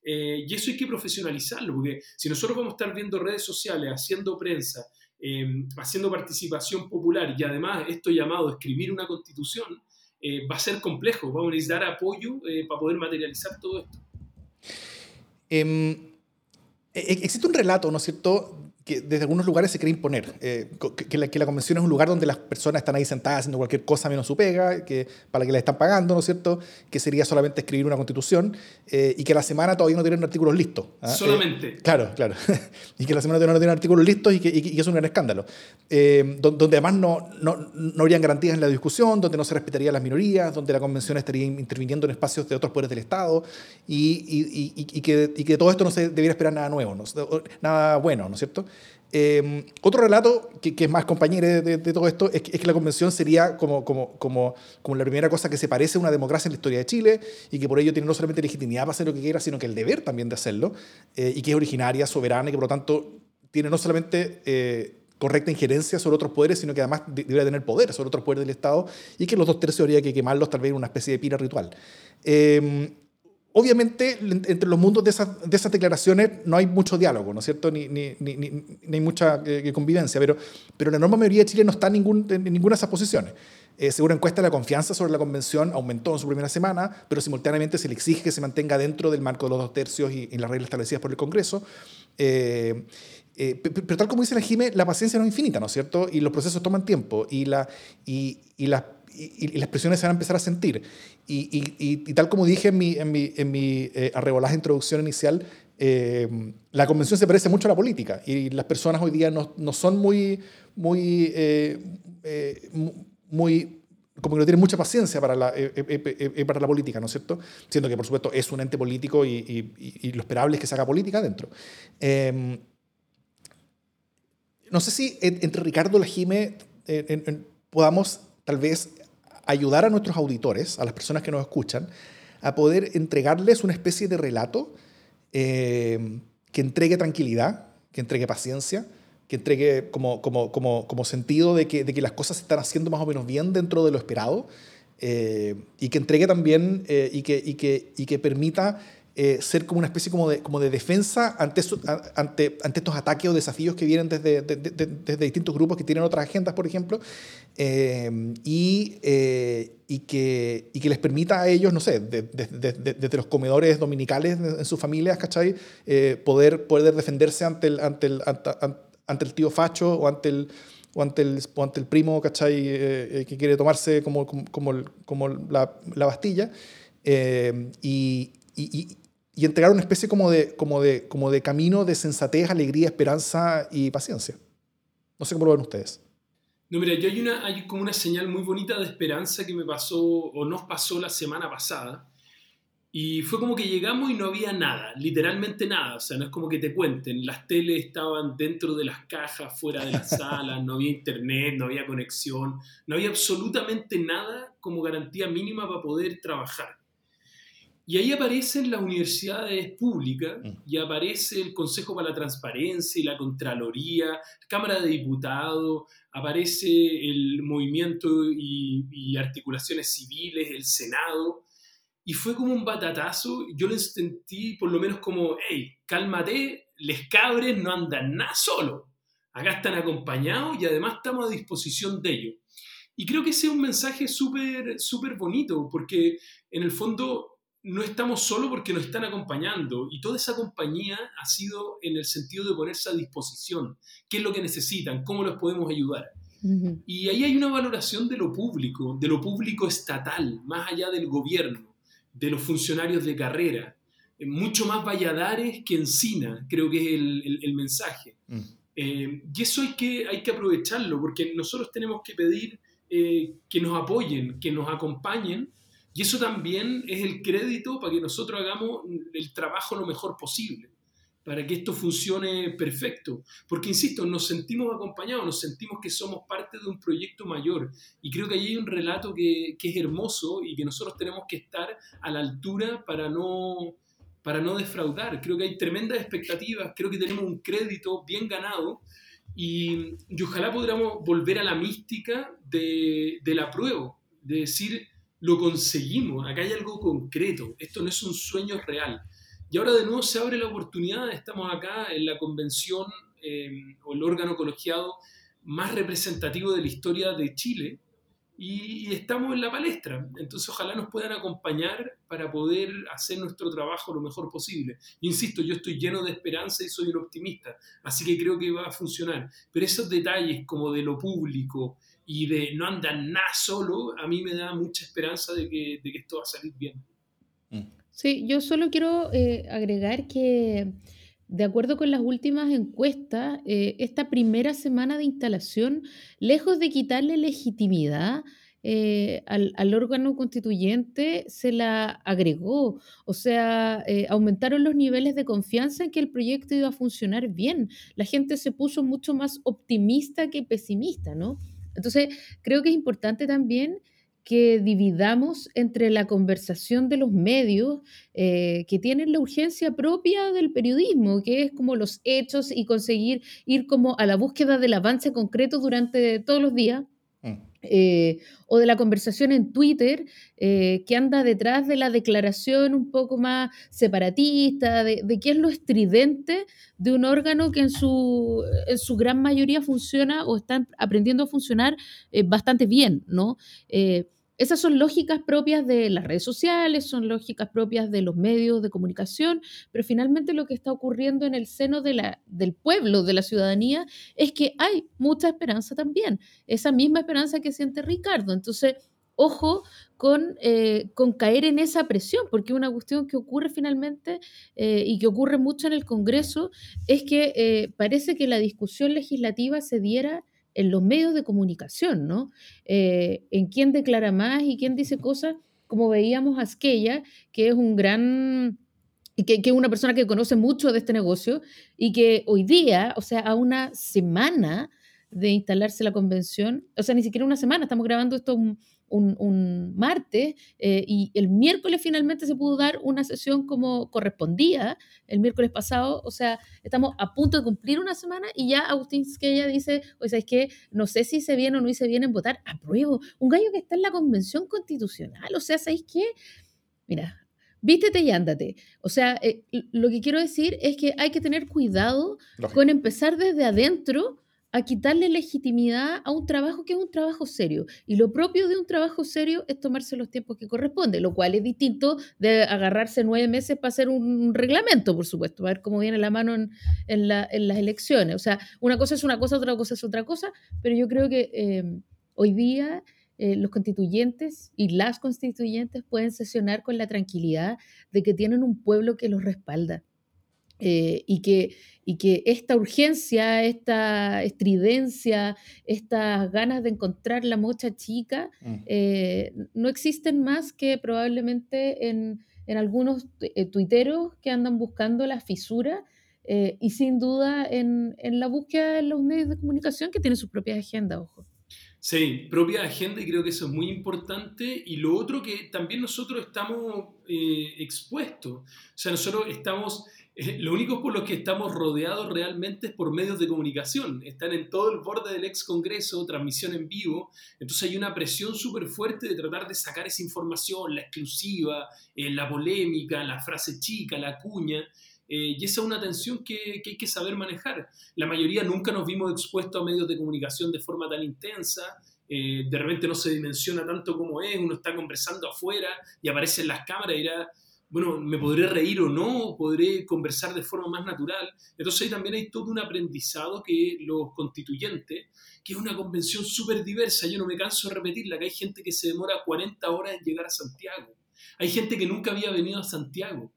Eh, y eso hay que profesionalizarlo, porque si nosotros vamos a estar viendo redes sociales, haciendo prensa, eh, haciendo participación popular y además esto llamado escribir una constitución, eh, va a ser complejo, vamos a necesitar apoyo eh, para poder materializar todo esto. Em, e- e- existe un relato, ¿no es cierto?, que desde algunos lugares se quiere imponer, eh, que, que la, que la convención es un lugar donde las personas están ahí sentadas haciendo cualquier cosa menos su pega, que, para la que les están pagando, ¿no es cierto?, que sería solamente escribir una constitución, eh, y que la semana todavía no tienen artículos listos. ¿ah? Eh, Solamente. Claro, claro. y que la semana todavía no tienen artículos listos y que, y que- y que es un gran escándalo. Eh, don- donde además no, no, no habrían garantías en la discusión, donde no se respetarían las minorías, donde la convención estaría interviniendo en espacios de otros poderes del Estado y, y- y- y que, y que de todo esto no se debiera esperar nada nuevo, ¿no? nada bueno, ¿no es cierto? Eh, otro relato que, que es más compañero de, de- de todo esto es que, es que la convención sería como, como, como, como la primera cosa que se parece a una democracia en la historia de Chile y que por ello tiene no solamente legitimidad para hacer lo que quiera, sino que el deber también de hacerlo eh, y que es originaria, soberana y que por lo tanto tiene no solamente eh, correcta injerencia sobre otros poderes, sino que además de- debería tener poder sobre otros poderes del Estado y que los dos tercios habría que quemarlos tal vez en una especie de pira ritual. Eh, obviamente, en- entre los mundos de esas, de esas declaraciones no hay mucho diálogo, ¿no es cierto? Ni, ni, ni, ni- hay mucha eh, convivencia, pero, pero la enorme mayoría de Chile no está en, ninguna de esas posiciones. Eh, según encuesta, la confianza sobre la convención aumentó en su primera semana, pero simultáneamente se le exige que se mantenga dentro del marco de los dos tercios y, y las reglas establecidas por el Congreso. Eh, eh, pe- pe- pero tal como dice la Jime, la paciencia no es infinita, ¿no es cierto? Y los procesos toman tiempo y, la, y, y, las- y- y las presiones se van a empezar a sentir. Y, y- tal como dije en mi, en mi, en mi eh, arrebolada introducción inicial, eh, la convención se parece mucho a la política y las personas hoy día no, no son muy, muy, eh, eh, mu- muy como que no tienen mucha paciencia para la, eh, eh, eh, eh, para la política, ¿no es cierto? Siendo que, por supuesto, es un ente político y, y- y- lo esperable es que se haga política dentro. Eh, no sé si en- entre Ricardo y la Jime eh, podamos tal vez ayudar a nuestros auditores, a las personas que nos escuchan, a poder entregarles una especie de relato eh, que entregue tranquilidad, que entregue paciencia, que entregue como, como, como, como sentido de que, de que las cosas se están haciendo más o menos bien dentro de lo esperado eh, y que entregue también eh, y, que, y, que, y que permita eh, ser como una especie como de, como de defensa ante, a- ante, ante estos ataques o desafíos que vienen desde, de- de- de- desde distintos grupos que tienen otras agendas, por ejemplo, eh, y, eh, y, que, y que les permita a ellos, no sé, de- de- de- de- desde los comedores dominicales en sus familias, ¿cachai? Eh, poder, poder defenderse ante el, ante, el, ante, ante el tío facho o ante el, o ante el, o ante el primo, ¿cachai? Eh, eh, que quiere tomarse como, como, como, el- como la, la Bastilla. Eh, y, y, y- entregar una especie como de, como, de, como de camino de sensatez, alegría, esperanza y paciencia. No sé cómo lo ven ustedes. No, mira, yo hay, una, hay como una señal muy bonita de esperanza que me pasó o nos pasó la semana pasada. Y fue como que llegamos y no había nada, literalmente nada. O sea, no es como que te cuenten. Las teles estaban dentro de las cajas, fuera de las salas, no había internet, no había conexión, no había absolutamente nada como garantía mínima para poder trabajar. Y ahí aparecen las universidades públicas Mm. y aparece el Consejo para la Transparencia y la Contraloría, Cámara de Diputados, aparece el movimiento y, y articulaciones civiles, el Senado, y fue como un batatazo. Yo lo sentí por lo menos como, hey, cálmate, les cabres no andan nada solo. Acá están acompañados y además estamos a disposición de ellos. Y creo que ese es un mensaje súper, súper bonito, porque en el fondo no estamos solo porque nos están acompañando y toda esa compañía ha sido en el sentido de ponerse a disposición. ¿Qué es lo que necesitan? ¿Cómo los podemos ayudar? Y ahí hay una valoración de lo público, de lo público estatal, más allá del gobierno, de los funcionarios de carrera. Mucho más Valladares que Encina, creo que es el, el- el mensaje. Mm. Eh, y eso hay que, hay que aprovecharlo, porque nosotros tenemos que pedir eh, que nos apoyen, que nos acompañen, Y eso también es el crédito para que nosotros hagamos el trabajo lo mejor posible, para que esto funcione perfecto. Porque, insisto, nos sentimos acompañados, nos sentimos que somos parte de un proyecto mayor. Y creo que ahí hay un relato que, que es hermoso y que nosotros tenemos que estar a la altura para no, para no defraudar. Creo que hay tremendas expectativas, creo que tenemos un crédito bien ganado y, y ojalá podamos volver a la mística de, de la prueba, de decir, lo conseguimos, acá hay algo concreto, esto no es un sueño real. Y ahora de nuevo se abre la oportunidad, estamos acá en la convención eh, o el órgano colegiado más representativo de la historia de Chile y, estamos en la palestra. Entonces ojalá nos puedan acompañar para poder hacer nuestro trabajo lo mejor posible. Insisto, yo estoy lleno de esperanza y soy un optimista, así que creo que va a funcionar. Pero esos detalles como de lo público, y de no andar nada solo, a mí me da mucha esperanza de que, de que esto va a salir bien. Mm. Sí, yo solo quiero eh, agregar que de acuerdo con las últimas encuestas, eh, esta primera semana de instalación, lejos de quitarle legitimidad eh, al, al, órgano constituyente, se la agregó. O sea, aumentaron los niveles de confianza en que el proyecto iba a funcionar bien. La gente se puso mucho más optimista que pesimista, ¿no? Entonces, creo que es importante también que dividamos entre la conversación de los medios eh, que tienen la urgencia propia del periodismo, que es como los hechos y conseguir ir como a la búsqueda del avance concreto durante todos los días, eh, o de la conversación en Twitter eh, que anda detrás de la declaración un poco más separatista, de, qué es lo estridente de un órgano que en su, en su gran mayoría funciona o está aprendiendo a funcionar eh, bastante bien, ¿no? Esas son lógicas propias de las redes sociales, son lógicas propias de los medios de comunicación, pero finalmente lo que está ocurriendo en el seno de la, del pueblo, de la ciudadanía, es que hay mucha esperanza también, esa misma esperanza que siente Ricardo. Entonces, ojo con, eh, con caer en esa presión, porque una cuestión que ocurre finalmente eh, y que ocurre mucho en el Congreso es que eh, parece que la discusión legislativa se diera en los medios de comunicación, ¿no? Eh, en quién declara más y quién dice cosas, como veíamos a Asqueya, que es un gran que, que, es una persona que conoce mucho de este negocio y que hoy día, o sea, a una semana de instalarse la convención, o sea, ni siquiera una semana, estamos grabando esto un, un, martes eh, y el miércoles finalmente se pudo dar una sesión como correspondía el miércoles pasado, o sea, estamos a punto de cumplir una semana y ya Agustín ella dice, o sea, es que no sé si se viene o no hice bien en votar, apruebo, un gallo que está en la convención constitucional, o sea, ¿sabéis qué? Mira, vístete y ándate. O sea, eh, lo que quiero decir es que hay que tener cuidado con empezar desde adentro a quitarle legitimidad a un trabajo que es un trabajo serio. Y lo propio de un trabajo serio es tomarse los tiempos que corresponde, lo cual es distinto de agarrarse nueve meses para hacer un reglamento, por supuesto, para ver cómo viene la mano en, en, las elecciones. O sea, una cosa es una cosa, otra cosa es otra cosa, pero yo creo que eh, hoy día... Eh, los constituyentes y las constituyentes pueden sesionar con la tranquilidad de que tienen un pueblo que los respalda eh, y, que, y que esta urgencia, esta estridencia, estas ganas de encontrar la mocha chica, mm. eh, no existen más que probablemente en, en algunos eh, tuiteros que andan buscando la fisura y sin duda en, en, la búsqueda de los medios de comunicación que tienen sus propias agendas, ojo. Sí, propia agenda y creo que eso es muy importante. Y lo otro que también nosotros estamos expuestos, o sea, nosotros estamos lo único por lo que estamos rodeados realmente es por medios de comunicación. Están en todo el borde del ex Congreso, transmisión en vivo. Entonces hay una presión súper fuerte de tratar de sacar esa información, la exclusiva, eh, la polémica, la frase chica, la cuña. Eh, y esa es una tensión que, hay que saber manejar. La mayoría nunca nos vimos expuestos a medios de comunicación de forma tan intensa. Eh, de repente no se dimensiona tanto como es. Uno está conversando afuera y aparecen las cámaras y era bueno, me podré reír o no, podré conversar de forma más natural. Entonces ahí también hay todo un aprendizado que los constituyentes, que es una convención súper diversa, yo no me canso de repetirla, que hay gente que se demora 40 horas en llegar a Santiago. Hay gente que nunca había venido a Santiago,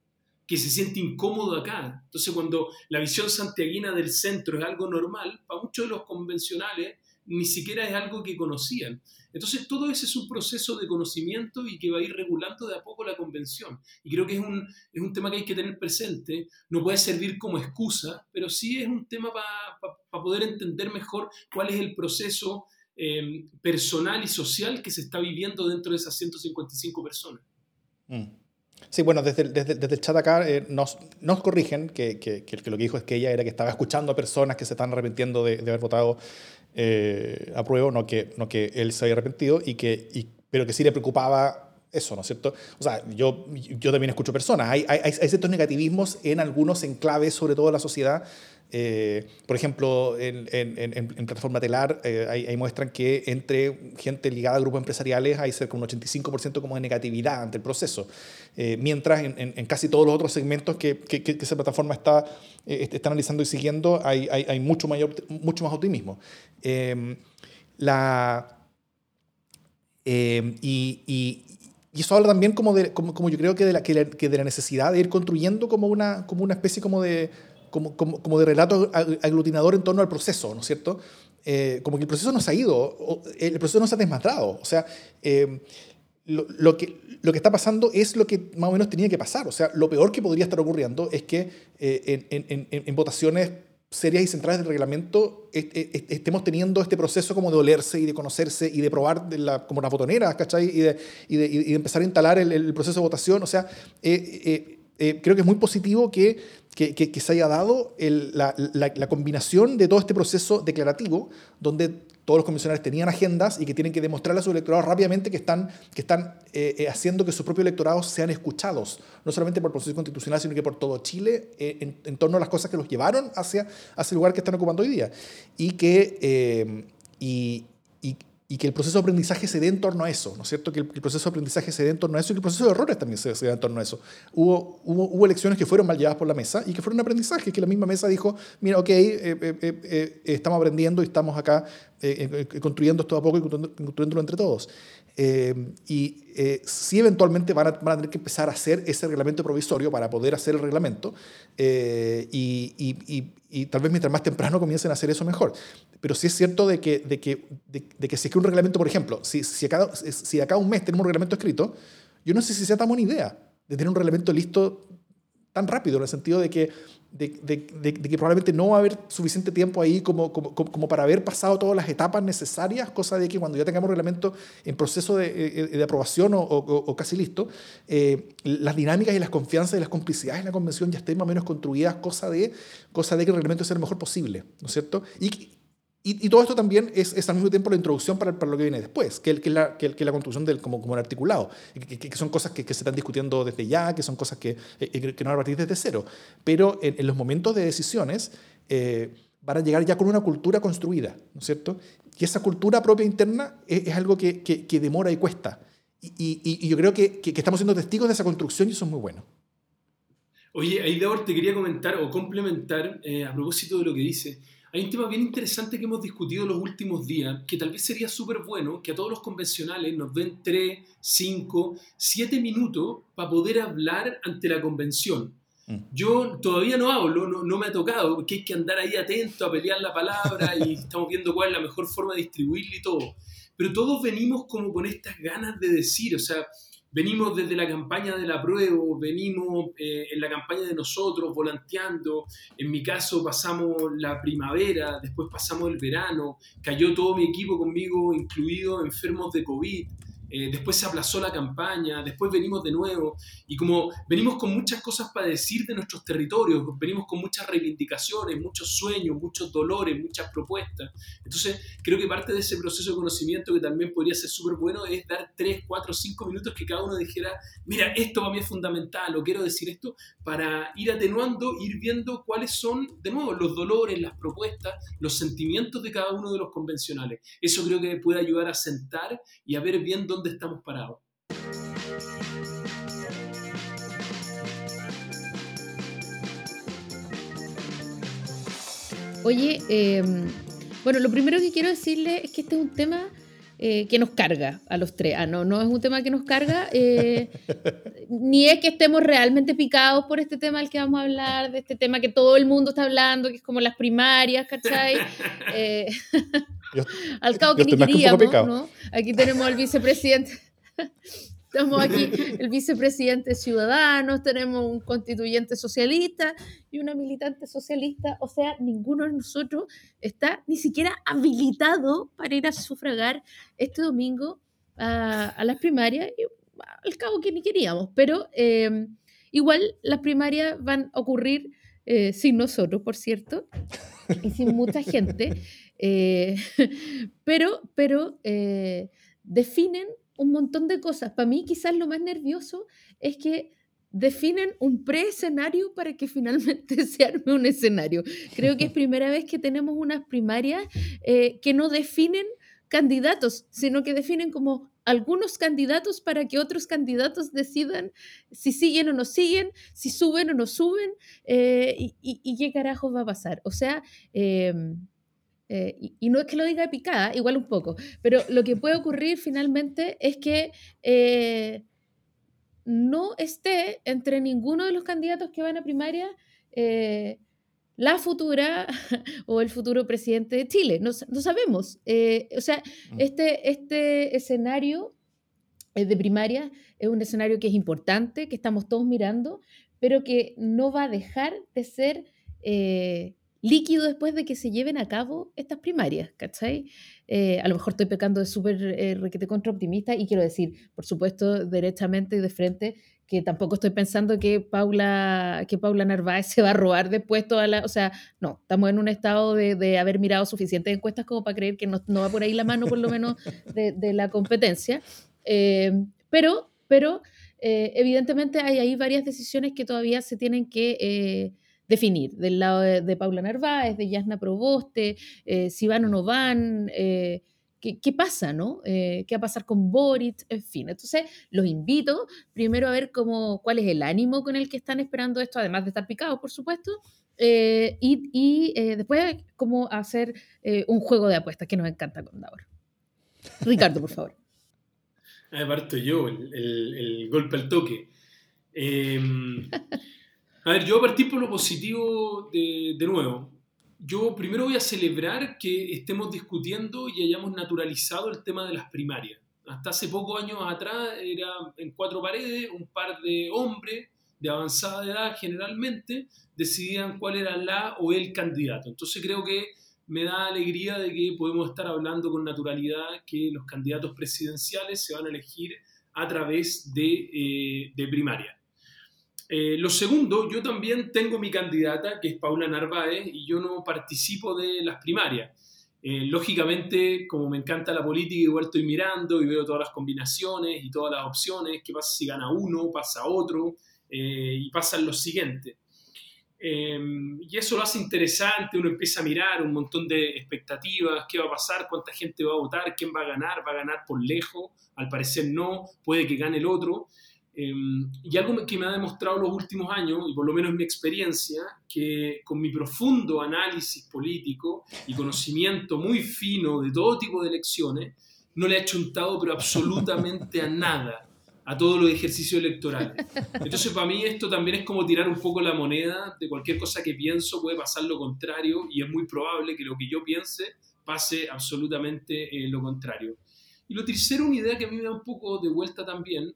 que se siente incómodo acá. Entonces cuando la visión santiaguina del centro es algo normal, para muchos de los convencionales ni siquiera es algo que conocían. Entonces, todo ese es un proceso de conocimiento y que va a ir regulando de a poco la convención. Y creo que es un, es un tema que hay que tener presente. No puede servir como excusa, pero sí es un tema para poder entender mejor cuál es el proceso eh, personal y social que se está viviendo dentro de esas 155 personas. Mm. Sí, bueno, desde, desde, desde, el chat acá eh, nos, nos corrigen que, que, que, lo que dijo es que ella era que estaba escuchando a personas que se están arrepintiendo de, de haber votado eh, apruebo, no que, no que él se haya arrepentido, y que, y, pero que sí le preocupaba eso, ¿no es cierto? O sea, yo, yo también escucho personas, hay, hay, hay ciertos negativismos en algunos enclaves, sobre todo en la sociedad, eh, por ejemplo, en, en, en, plataforma telar, eh, ahí, muestran que entre gente ligada a grupos empresariales hay cerca de un 85% como de negatividad ante el proceso, eh, mientras en, casi todos los otros segmentos que, que, que esa plataforma está, está analizando y siguiendo hay, hay, hay, mucho, mayor, mucho más optimismo. la, y, y, y, eso habla también como, de, como, como yo creo que de, la, que, de la necesidad de ir construyendo como una, como una especie como de como, como, como de relato aglutinador en torno al proceso, ¿no es cierto? Eh, como que el proceso no se ha ido, el proceso no se ha desmadrado. O sea, eh, lo, lo, que, lo que está pasando es lo que más o menos tenía que pasar. O sea, lo peor que podría estar ocurriendo es que eh, en, votaciones serias y centrales del reglamento estemos teniendo este proceso como de olerse y de conocerse y de probar de la, como las botoneras, ¿cachai? Y de, empezar a instalar el, proceso de votación. O sea, creo que es muy positivo que que, se haya dado la, combinación de todo este proceso declarativo, donde todos los comisionarios tenían agendas y que tienen que demostrarle a su electorado rápidamente que están, que están eh, eh, haciendo que sus propios electorados sean escuchados, no solamente por el proceso constitucional, sino que por todo Chile, eh, en, en, torno a las cosas que los llevaron hacia, hacia el lugar que están ocupando hoy día. Y que, y, y, que el proceso de aprendizaje se dé en torno a eso, ¿no es cierto? Que el, proceso de aprendizaje se dé en torno a eso y que el proceso de errores también se, dé en torno a eso. Hubo, hubo, hubo, elecciones que fueron mal llevadas por la mesa y que fueron aprendizaje, que la misma mesa dijo, mira, ok, eh, eh, eh, estamos aprendiendo y estamos acá construyendo esto a poco y construyéndolo entre todos. Y sí eventualmente van a, van a, tener que empezar a hacer ese reglamento provisorio para poder hacer el reglamento y, y, y tal vez mientras más temprano comiencen a hacer eso mejor. Pero sí es cierto de que, de que, de, que si es que un reglamento, por ejemplo, si, si, acá, si acá un mes tenemos un reglamento escrito, yo no sé si sea tan buena idea de tener un reglamento listo tan rápido, en el sentido de que, de, que probablemente no va a haber suficiente tiempo ahí como, como, como, para haber pasado todas las etapas necesarias, cosa de que cuando ya tengamos reglamento en proceso de, eh, de aprobación o, o, casi listo, eh, las dinámicas y las confianzas y las complicidades en la convención ya estén más o menos construidas, cosa de, cosa de que el reglamento sea lo mejor posible, ¿no es cierto? Y, todo esto también es, es, al mismo tiempo la introducción para, para lo que viene después, que, que, la, que, que la construcción del, como, como el articulado, que, son cosas que, se están discutiendo desde ya, que son cosas que, eh, que no van a partir desde cero. Pero en, los momentos de decisiones eh, van a llegar ya con una cultura construida, ¿no es cierto? Y esa cultura propia interna es, es algo que, demora y cuesta. Y, y, y yo creo que, estamos siendo testigos de esa construcción y eso es muy bueno. Oye, Aidor, te quería comentar o complementar eh, a propósito de lo que dice. Hay un tema bien interesante que hemos discutido los últimos días, que tal vez sería súper bueno que a todos los convencionales nos den 3, 5, 7 minutos para poder hablar ante la convención. Mm. Yo todavía no hablo, no, no, me ha tocado, porque hay que andar ahí atento a pelear la palabra y estamos viendo cuál es la mejor forma de distribuirla y todo. Pero todos venimos como con estas ganas de decir, o sea, Venimos desde la campaña del apruebo, venimos eh, en la campaña de nosotros, volanteando. En mi caso pasamos la primavera, después pasamos el verano, cayó todo mi equipo conmigo, incluido enfermos de COVID. Eh, después se aplazó la campaña, después venimos de nuevo, y como venimos con muchas cosas para decir de nuestros territorios, venimos con muchas reivindicaciones, muchos sueños, muchos dolores, muchas propuestas. Entonces, creo que parte de ese proceso de conocimiento que también podría ser súper bueno es dar 3, 4, 5 minutos que cada uno dijera, mira, esto para mí es fundamental, o quiero decir esto, para ir atenuando, ir viendo cuáles son, de nuevo, los dolores, las propuestas, los sentimientos de cada uno de los convencionales. Eso creo que puede ayudar a sentar y a ver bien dónde estamos parados. Oye, em, bueno, lo primero que quiero decirle es que este es un tema eh, que nos carga a los tres. Ah, no, no es un tema que nos carga, eh, ni es que estemos realmente picados por este tema del que vamos a hablar, de este tema que todo el mundo está hablando, que es como las primarias, ¿cachai? Al cabo que ni queríamos, ¿no? Aquí tenemos al vicepresidente. Estamos aquí, el vicepresidente Ciudadanos, tenemos un constituyente socialista y una militante socialista. O sea, ninguno de nosotros está ni siquiera habilitado para ir a sufragar este domingo a, las primarias. Y, al cabo que ni queríamos, pero eh, igual las primarias van a ocurrir eh, sin nosotros, por cierto, y sin mucha gente, eh, pero, pero definen un montón de cosas. Para mí quizás lo más nervioso es que definen un pre-escenario para que finalmente se arme un escenario. Creo que es primera vez que tenemos unas primarias eh, que no definen candidatos, sino que definen como algunos candidatos para que otros candidatos decidan si siguen o no siguen, si suben o no suben eh, y, qué carajo va a pasar. O sea, em, eh, y, no es que lo diga picada, igual un poco, pero lo que puede ocurrir finalmente es que eh, no esté entre ninguno de los candidatos que van a primaria eh, la futura o el futuro presidente de Chile. No, no sabemos. o sea, mm. este, este escenario de primaria es un escenario que es importante, que estamos todos mirando, pero que no va a dejar de ser líquido después de que se lleven a cabo estas primarias, ¿cachai? Eh, a lo mejor estoy pecando de súper eh, requete contra optimista y quiero decir, por supuesto, derechamente y de frente, que tampoco estoy pensando que Paula, que Paula Narváez se va a robar después toda la... O sea, no, estamos en un estado de, haber mirado suficientes encuestas como para creer que no, va por ahí la mano, por lo menos, de, la competencia. Eh, pero, pero evidentemente hay ahí varias decisiones que todavía se tienen que definir, del lado de, Paula Narváez, de Yasna Proboste, eh, si van o no van, eh, ¿qué, pasa, no? Eh, ¿Qué va a pasar con Boric? En fin, entonces los invito primero a ver cómo, cuál es el ánimo con el que están esperando esto, además de estar picados, por supuesto, y, después cómo hacer un juego de apuestas que nos encanta con Daur. Ricardo, por favor. Parto yo, el, el, golpe al toque. Em, a ver, yo a partir por lo positivo de, de nuevo. Yo primero voy a celebrar que estemos discutiendo y hayamos naturalizado el tema de las primarias. Hasta hace pocos años atrás era en cuatro paredes, un par de hombres de avanzada edad generalmente decidían cuál era la o el candidato. Entonces creo que me da alegría de que podemos estar hablando con naturalidad que los candidatos presidenciales se van a elegir a través de, eh, de. Eh, lo segundo, yo también tengo mi candidata, que es Paula Narváez, y yo no participo de las primarias. Eh, lógicamente, como me encanta la política, igual estoy mirando y veo todas las combinaciones y todas las opciones, qué pasa si gana uno, pasa otro, eh, y pasan los siguientes. y eso lo hace interesante, uno empieza a mirar un montón de expectativas, qué va a pasar, cuánta gente va a votar, quién va a ganar, va a ganar por lejos, al parecer no, puede que gane el otro. Em, y algo que me ha demostrado los últimos años, y por lo menos mi experiencia, que con mi profundo análisis político y conocimiento muy fino de todo tipo de elecciones, no le ha chuntado pero absolutamente a nada a todos los ejercicios electorales. Entonces para mí esto también es como tirar un poco la moneda de cualquier cosa que pienso, puede pasar lo contrario y es muy probable que lo que yo piense pase absolutamente eh, lo contrario. Y lo tercero, una idea que a mí me da un poco de vuelta también,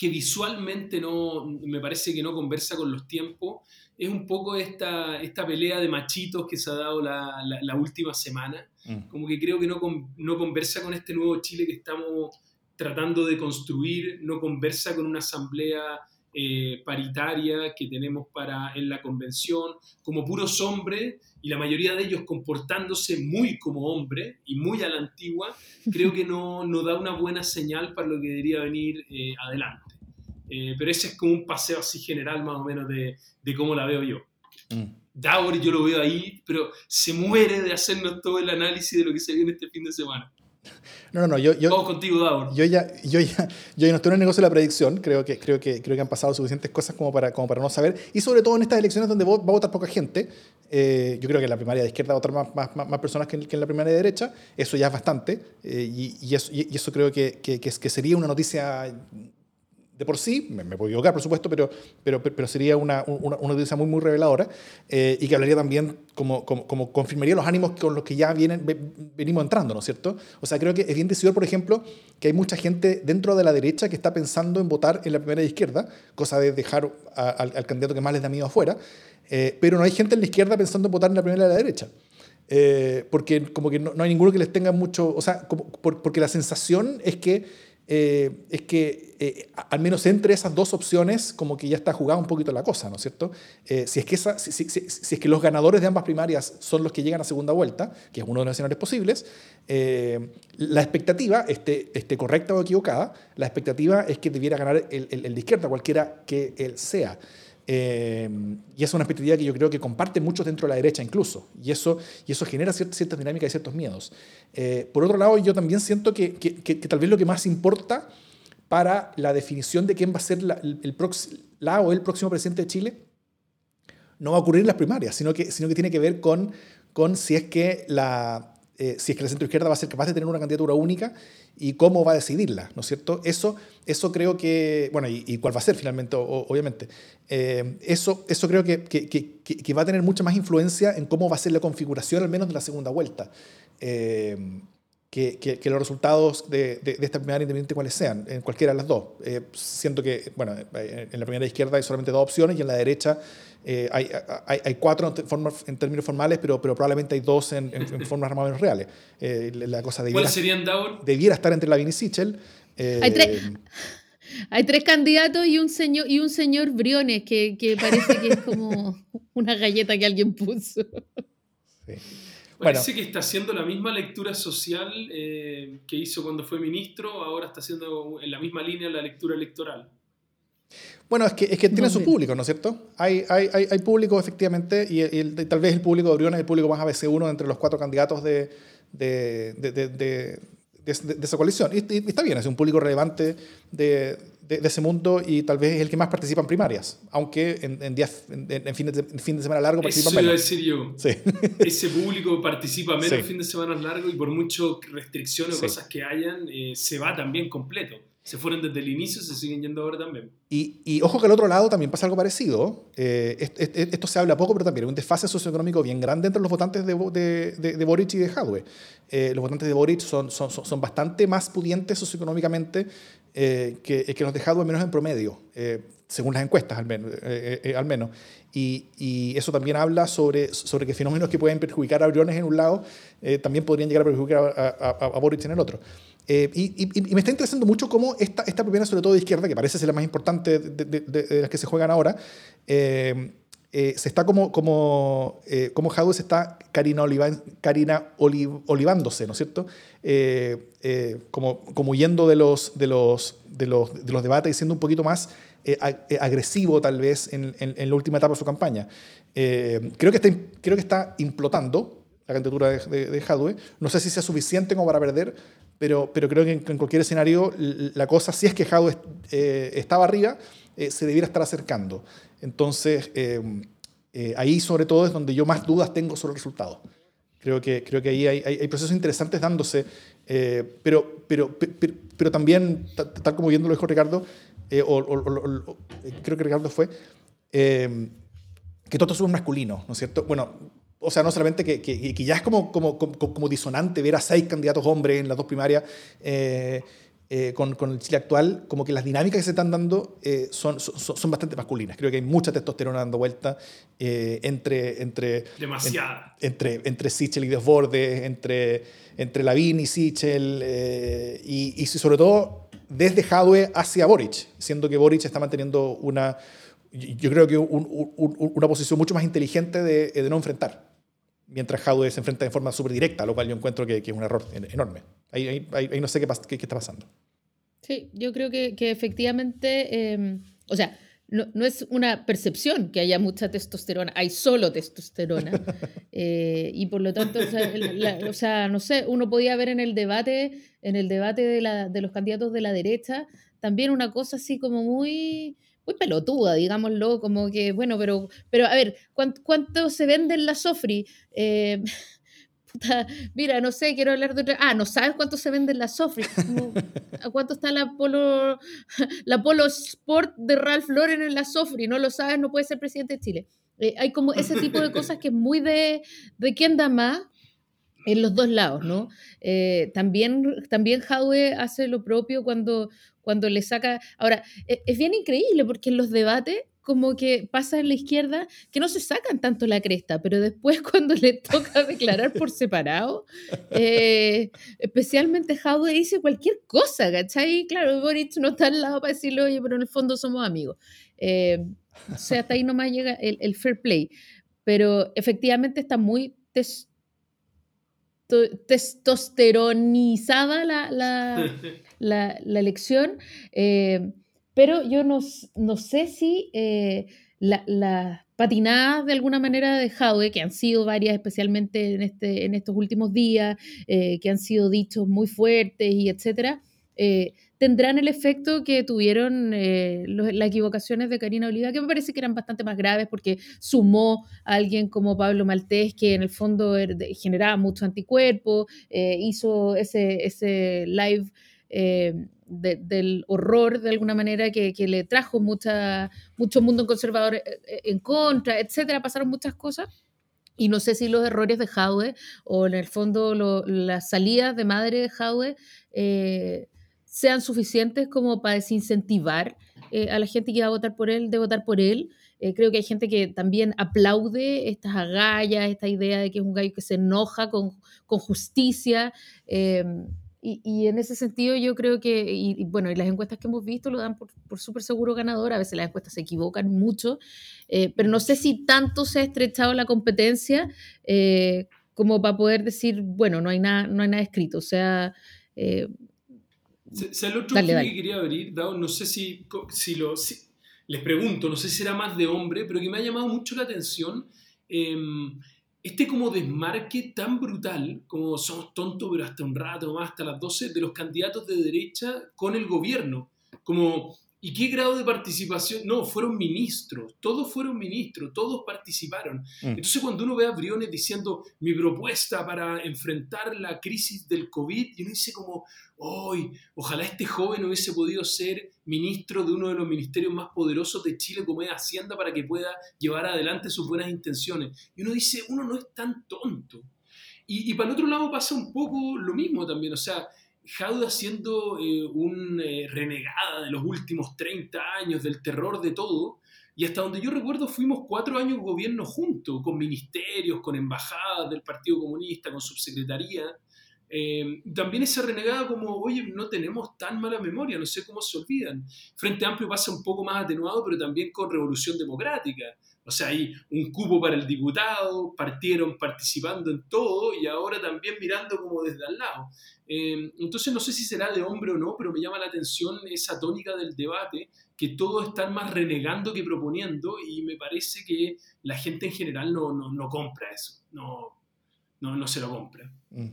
que visualmente no, me parece que no conversa con los tiempos, es un poco esta, esta pelea de machitos que se ha dado la, la, última semana. Mm. Como que creo que no, no conversa con este nuevo Chile que estamos tratando de construir, no conversa con una asamblea eh, paritaria que tenemos para, en la convención, como puros hombres, y la mayoría de ellos comportándose muy como hombre y muy a la antigua, creo que no, no da una buena señal para lo que debería venir eh, adelante. Eh, pero ese es como un paseo así general más o menos de, de cómo la veo yo. Mm. yo lo veo ahí, pero se muere de hacernos todo el análisis de lo que se viene este fin de semana. No, no, no, yo, yo, Vamos contigo, Davor. Yo ya, yo ya, yo ya no estoy en el negocio de la predicción, creo que, creo que, creo que han pasado suficientes cosas como para, como para no saber, y sobre todo en estas elecciones donde va a votar poca gente, eh, yo creo que en la primaria de izquierda va a votar más, más, más personas que en, que en, la primaria de derecha, eso ya es bastante, eh, y, y, eso, y, eso, creo que, que, que, sería una noticia de por sí, me, me, puedo equivocar por supuesto, pero, pero, pero sería una, una, una noticia muy, muy reveladora eh, y que hablaría también, como, como, confirmaría los ánimos con los que ya vienen, venimos entrando, ¿no es cierto? O sea, creo que es bien decidido, por ejemplo, que hay mucha gente dentro de la derecha que está pensando en votar en la primera de izquierda, cosa de dejar al, candidato que más les da miedo afuera, eh, pero no hay gente en la izquierda pensando en votar en la primera de la derecha. Eh, porque como que no, hay ninguno que les tenga mucho, o sea, porque la sensación es que eh, es que eh, al menos entre esas dos opciones como que ya está jugada un poquito la cosa, ¿no es cierto? Eh, si, es que los ganadores de ambas primarias son los que llegan a segunda vuelta, que es uno de los escenarios posibles, la expectativa, esté, esté correcta o equivocada, la expectativa es que debiera ganar el, el de izquierda, cualquiera que él sea. Eh, y es una expectativa que yo creo que comparten muchos dentro de la derecha incluso. Y eso, y eso genera ciertas, dinámicas y ciertos miedos. Eh, por otro lado, yo también siento que, que, que, que, tal vez lo que más importa para la definición de quién va a ser la, el, el la o el próximo presidente de Chile no va a ocurrir en las primarias, sino que, sino que tiene que ver con, con si es que la, eh, si es que la centroizquierda va a ser capaz de tener una candidatura única y cómo va a decidirla, ¿no es cierto? Eso, eso creo que, bueno, y, cuál va a ser finalmente, o, obviamente, eh, eso, eso creo que, que, que, va a tener mucha más influencia en cómo va a ser la configuración, al menos de la segunda vuelta, eh, que, los resultados de, de, de, esta primera independiente cuáles sean, en cualquiera de las dos. Eh, siento que, bueno, en la primera izquierda hay solamente dos opciones y en la derecha eh, hay, hay, hay, cuatro en, forma, en, términos formales, pero, pero probablemente hay dos en, en, en formas más o menos reales. Eh, la cosa debiera, ¿Cuáles serían? Debiera estar entre Lavín y Sichel. Eh, hay, tres, hay tres candidatos y un señor, y un señor Briones, que, que parece que es como una galleta que alguien puso. Sí. Parece bueno. que está haciendo la misma lectura social eh, que hizo cuando fue ministro, ahora está haciendo en la misma línea la lectura electoral. Bueno, es que, es que tiene no, su público, ¿no es cierto? Hay, hay, hay, hay público, efectivamente, y, tal vez el público de Briones es el público más ABC1 entre los cuatro candidatos de, de, de, de, de esa coalición. Y, y, está bien, es un público relevante de, ese mundo y tal vez es el que más participa en primarias, aunque en, en, días, en, en, fin, de, fin de semana largo participa Eso menos. Yo. Sí. Ese público participa menos sí. en fin de semana largo y por mucho restricciones o sí. cosas que hayan, eh, se va también completo se fueron desde el inicio, se siguen yendo ahora también. Y, y ojo que al otro lado también pasa algo parecido. Eh, esto, esto, se habla poco, pero también hay un desfase socioeconómico bien grande entre los votantes de, de, de, de Boric y de Hadwe. Eh, los votantes de Boric son, son, son, bastante más pudientes socioeconómicamente eh, que, que, los de Hadwe, menos en promedio, eh, según las encuestas al menos. Eh, al menos. Y, y, eso también habla sobre, sobre que fenómenos que pueden perjudicar a Briones en un lado también podrían llegar a perjudicar a, a, a Boric en el otro. Eh, y, y, y, me está interesando mucho cómo esta, esta primera, sobre todo de izquierda, que parece ser la más importante de, de, de, de las que se juegan ahora, eh, eh, se está como, como, eh, como Hadwe se está Karina, Oliva, Karina Oliv, olivándose, ¿no es cierto? Eh, como, como huyendo de los, de, los, de, los, de los debates y siendo un poquito más agresivo tal vez en, en, en, la última etapa de su campaña. creo, que está, creo que está implotando la candidatura de, de, de Hadwe. No sé si sea suficiente como para perder, pero, pero creo que en, en, cualquier escenario la cosa, si es que Hadwe eh, estaba arriba, eh, se debiera estar acercando. Entonces, eh, ahí sobre todo es donde yo más dudas tengo sobre el resultado. Creo que, creo que ahí hay, hay, hay procesos interesantes dándose, pero, pero, pero, pero, también, tal como viendo lo dijo Ricardo, o, o, o, creo que Ricardo fue, que todo es masculino, ¿no es cierto? Bueno, o sea, no solamente que, que, que ya es como, como, como, como, disonante ver a seis candidatos hombres en las dos primarias eh, eh, con, con, el Chile actual, como que las dinámicas que se están dando eh, son, son, son, bastante masculinas. Creo que hay mucha testosterona dando vuelta eh, entre, entre, Demasiada. En, entre, entre Sichel y Desbordes, entre, entre Lavín y Sichel, y, y sobre todo desde Jadwe hacia Boric, siendo que Boric está manteniendo una, yo creo que un, un, una posición mucho más inteligente de, de no enfrentar mientras Jaude se enfrenta de forma súper directa, lo cual yo encuentro que, que es un error enorme. Ahí, ahí, ahí no sé qué, qué, qué, está pasando. Sí, yo creo que, que efectivamente, eh, o sea, no, no, es una percepción que haya mucha testosterona, hay solo testosterona. eh, y por lo tanto, o sea, la, o sea, no sé, uno podía ver en el debate, en el debate de, la, de los candidatos de la derecha, también una cosa así como muy muy pelotuda, digámoslo, como que, bueno, pero, pero a ver, ¿cuánto, cuánto se vende en la Sofri? Eh, mira, no sé, quiero hablar de otra. Ah, no sabes cuánto se venden las Sofri. ¿A cuánto está la Polo, la Polo Sport de Ralph Lauren en la Sofri? No lo sabes, no puede ser presidente de Chile. Eh, hay como ese tipo de cosas que es muy de, de quién da más en los dos lados, ¿no? Eh, también, también Howe hace lo propio cuando, cuando le saca... Ahora, e, es bien increíble porque en los debates como que pasa en la izquierda que no se sacan tanto la cresta, pero después cuando le toca declarar por separado, eh, especialmente Howe dice cualquier cosa, ¿cachai? Claro, Boric no está al lado para decirle, oye, pero en el fondo somos amigos. Eh, o sea, hasta ahí nomás llega el, fair play. Pero efectivamente está muy testosteronizada la, la, la, elección. Eh, pero yo no, no sé si eh, las la patinadas de alguna manera de Howe, que han sido varias, especialmente en, este, en estos últimos días, eh, que han sido dichos muy fuertes y etcétera, eh, tendrán el efecto que tuvieron las equivocaciones de Karina Oliva, que me parece que eran bastante más graves porque sumó a alguien como Pablo Maltés, que en el fondo er, generaba mucho anticuerpo, hizo ese, ese live del horror de alguna manera que, le trajo mucha, mucho mundo conservador eh, eh, en contra, etcétera, pasaron muchas cosas. Y no sé si los errores de Howe o en el fondo las salidas de madre de eh, sean suficientes como para desincentivar a la gente que va a votar por él de votar por él. creo que hay gente que también aplaude estas agallas, esta idea de que es un gallo que se enoja con, con justicia. Y, en ese sentido yo creo que, y, bueno, y las encuestas que hemos visto lo dan por, por súper seguro ganador, a veces las encuestas se equivocan mucho, eh, pero no sé si tanto se ha estrechado la competencia eh, como para poder decir, bueno, no hay nada, no hay nada escrito, o sea... El otro que quería abrir, Dao, no sé si, si lo... les pregunto, no sé si será más de hombre, pero que me ha llamado mucho la atención. Eh, este como desmarque tan brutal, como somos tontos, pero hasta un rato más, hasta las 12, de los candidatos de derecha con el gobierno. Como ¿Y qué grado de participación? No, fueron ministros, todos fueron ministros, todos participaron. Mm. Entonces cuando uno ve a Briones diciendo mi propuesta para enfrentar la crisis del COVID, y uno dice como, hoy, ojalá este joven hubiese podido ser ministro de uno de los ministerios más poderosos de Chile como es Hacienda para que pueda llevar adelante sus buenas intenciones. Y uno dice, uno no es tan tonto. Y, y para el otro lado pasa un poco lo mismo también, o sea, Jauda siendo eh, un eh, renegada de los últimos 30 años, del terror de todo, y hasta donde yo recuerdo fuimos cuatro años gobierno juntos, con ministerios, con embajadas del Partido Comunista, con subsecretaría. Eh, también esa renegada como, oye, no tenemos tan mala memoria, no sé cómo se olvidan. Frente Amplio pasa un poco más atenuado, pero también con Revolución Democrática. O sea, hay un cupo para el diputado, partieron participando en todo y ahora también mirando como desde al lado. Eh, entonces no sé si será de hombre o no, pero me llama la atención esa tónica del debate, que todos están más renegando que proponiendo y me parece que la gente en general no, no, no compra eso, no, no, no, se lo compra. Mm.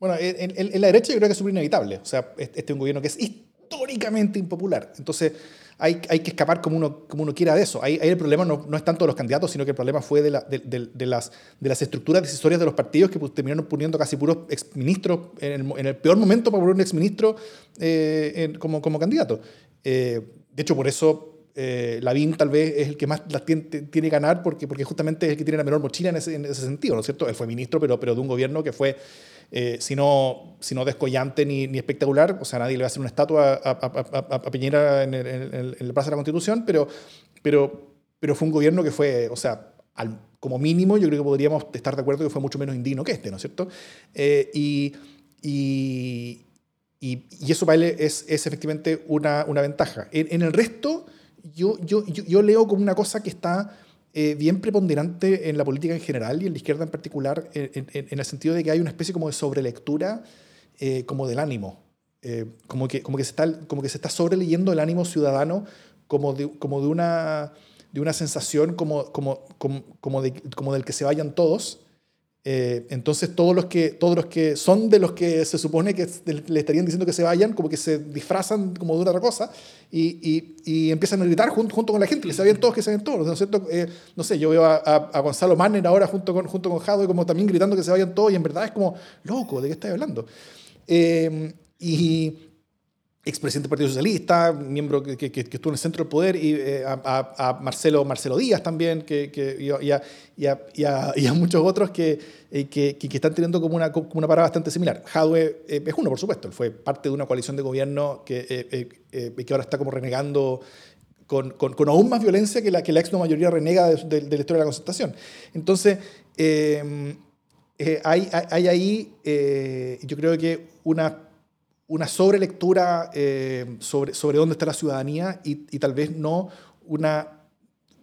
Bueno, en, en, la derecha yo creo que es súper inevitable. O sea, este es un gobierno que es históricamente impopular. Entonces hay, hay, que escapar como uno, como uno quiera de eso. Ahí, el problema no, no, es tanto de los candidatos, sino que el problema fue de, la, de, de, las, de las estructuras decisorias de los partidos que pues, terminaron poniendo casi puros exministros en el, en el peor momento para poner un exministro eh, como, como candidato. Eh, de hecho, por eso eh, Lavín tal vez es el que más las tiene, que ganar porque, porque justamente es el que tiene la menor mochila en ese, en ese sentido, ¿no es cierto? Él fue ministro, pero, pero de un gobierno que fue eh, si, no, si no descollante ni, ni, espectacular, o sea, nadie le va a hacer una estatua a, a, a, Piñera en, el, en, la Plaza de la Constitución, pero, pero, pero fue un gobierno que fue, o sea, al, como mínimo yo creo que podríamos estar de acuerdo que fue mucho menos indigno que este, ¿no es cierto? Eh, y, y, y, eso para él es, es efectivamente una, una ventaja. En, en, el resto, yo, yo, yo, yo leo como una cosa que está eh, bien preponderante en la política en general y en la izquierda en particular, en, el sentido de que hay una especie como de sobrelectura eh, como del ánimo. Eh, como, que, como, que se está, como que se está sobreleyendo el ánimo ciudadano como de, como de, una, de una sensación como, como, como, como, de, como del que se vayan todos. Eh, entonces todos los, que, todos los que son de los que se supone que le estarían diciendo que se vayan, como que se disfrazan como de otra cosa y, y, empiezan a gritar junto, junto, con la gente, que se vayan todos, que se vayan todos. ¿no, es cierto? Eh, no sé, yo veo a, a, Gonzalo Manner ahora junto con, junto con Jado como también gritando que se vayan todos y en verdad es como, loco, ¿de qué estás hablando? Eh, y expresidente del Partido Socialista, miembro que, que, estuvo en el centro del poder, y eh, a, Marcelo, Marcelo Díaz también, que, y, a, y, a, muchos otros que, eh, que, están teniendo como una, como una parada bastante similar. Jadwe eh, es uno, por supuesto, él fue parte de una coalición de gobierno que, que ahora está como renegando con, con, aún más violencia que la que la ex mayoría renega de, de, la historia de la concertación. Entonces, hay, hay, ahí, yo creo que una una sobrelectura eh, sobre, sobre dónde está la ciudadanía y, tal vez no una,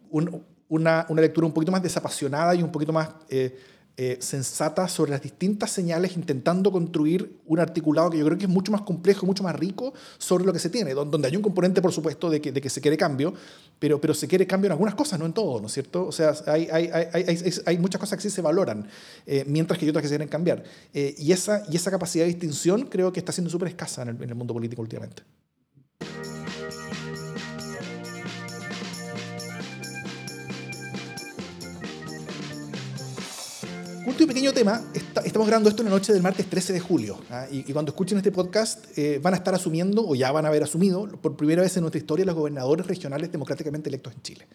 una, una, lectura un poquito más desapasionada y un poquito más eh, eh, sensata sobre las distintas señales, intentando construir un articulado que yo creo que es mucho más complejo, mucho más rico sobre lo que se tiene, donde hay un componente, por supuesto, de que, de que se quiere cambio, pero, pero se quiere cambio en algunas cosas, no en todo, ¿no es cierto? O sea, hay, hay, hay, hay muchas cosas que sí se valoran, eh, mientras que hay otras que se quieren cambiar. Eh, y, esa, y esa capacidad de distinción creo que está siendo súper escasa en el, en el mundo político últimamente. Último pequeño tema, estamos grabando esto en la noche del martes 13 de julio, ¿ah? y, cuando escuchen este podcast eh, van a estar asumiendo, o ya van a haber asumido, por primera vez en nuestra historia, los gobernadores regionales democráticamente electos en Chile.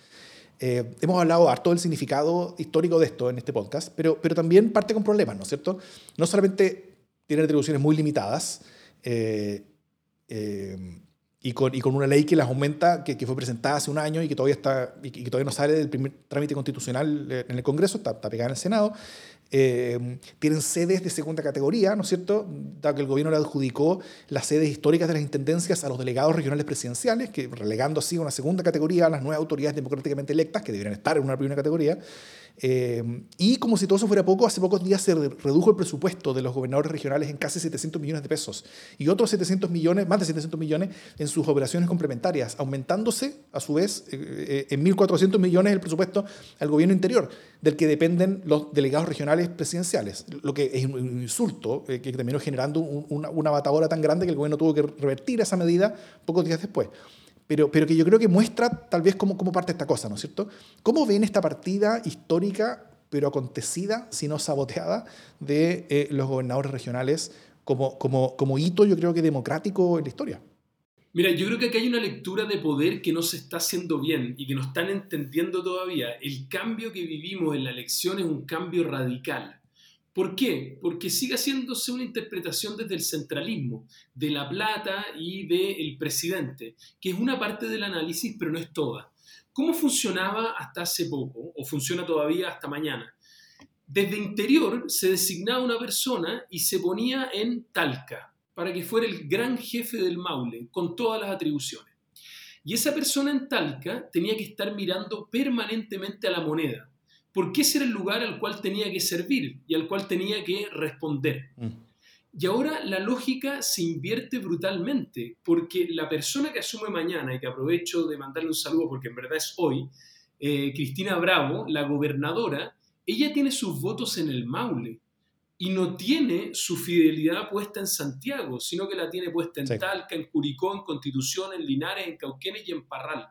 Eh, hemos hablado harto del significado histórico de esto en este podcast, pero, pero también parte con problemas, ¿no es cierto? No solamente tiene atribuciones muy limitadas, eh, y con, y con, una ley que las aumenta, que, que, fue presentada hace un año y que todavía, está, y que todavía no sale del primer trámite constitucional en el Congreso, está, está pegada en el Senado, eh, tienen sedes de segunda categoría, ¿no es cierto? Dado que el gobierno le adjudicó las sedes históricas de las intendencias a los delegados regionales presidenciales, que relegando así una segunda categoría a las nuevas autoridades democráticamente electas, que deberían estar en una primera categoría. Eh, y como si todo eso fuera poco, hace pocos días se redujo el presupuesto de los gobernadores regionales en casi 700 millones de pesos. Y otros 700 millones, más de 700 millones en sus operaciones complementarias, aumentándose a su vez eh, en 1.400 millones el presupuesto al gobierno interior, del que dependen los delegados regionales presidenciales, lo que es un insulto eh, que terminó generando una, una batadora tan grande que el gobierno tuvo que revertir esa medida pocos días después pero, pero que yo creo que muestra tal vez cómo, cómo parte esta cosa, ¿no es cierto? ¿Cómo ven esta partida histórica, pero acontecida, si no saboteada, de eh, los gobernadores regionales como, como, como hito, yo creo que democrático en la historia? Mira, yo creo que aquí hay una lectura de poder que no se está haciendo bien y que no están entendiendo todavía. El cambio que vivimos en la elección es un cambio radical. ¿Por qué? Porque sigue haciéndose una interpretación desde el centralismo, de la plata y del presidente, que es una parte del análisis, pero no es toda. ¿Cómo funcionaba hasta hace poco, o funciona todavía hasta mañana? Desde interior se designaba una persona y se ponía en Talca, para que fuera el gran jefe del Maule, con todas las atribuciones. Y esa persona en Talca tenía que estar mirando permanentemente a la moneda, porque ese era el lugar al cual tenía que servir y al cual tenía que responder. Mm. Y ahora la lógica se invierte brutalmente, porque la persona que asume mañana, y que aprovecho de mandarle un saludo porque en verdad es hoy, eh, Cristina Bravo, la gobernadora, ella tiene sus votos en el Maule y no tiene su fidelidad puesta en Santiago, sino que la tiene puesta en Talca, en Curicó, en Constitución, en Linares, en Cauquenes y en Parral.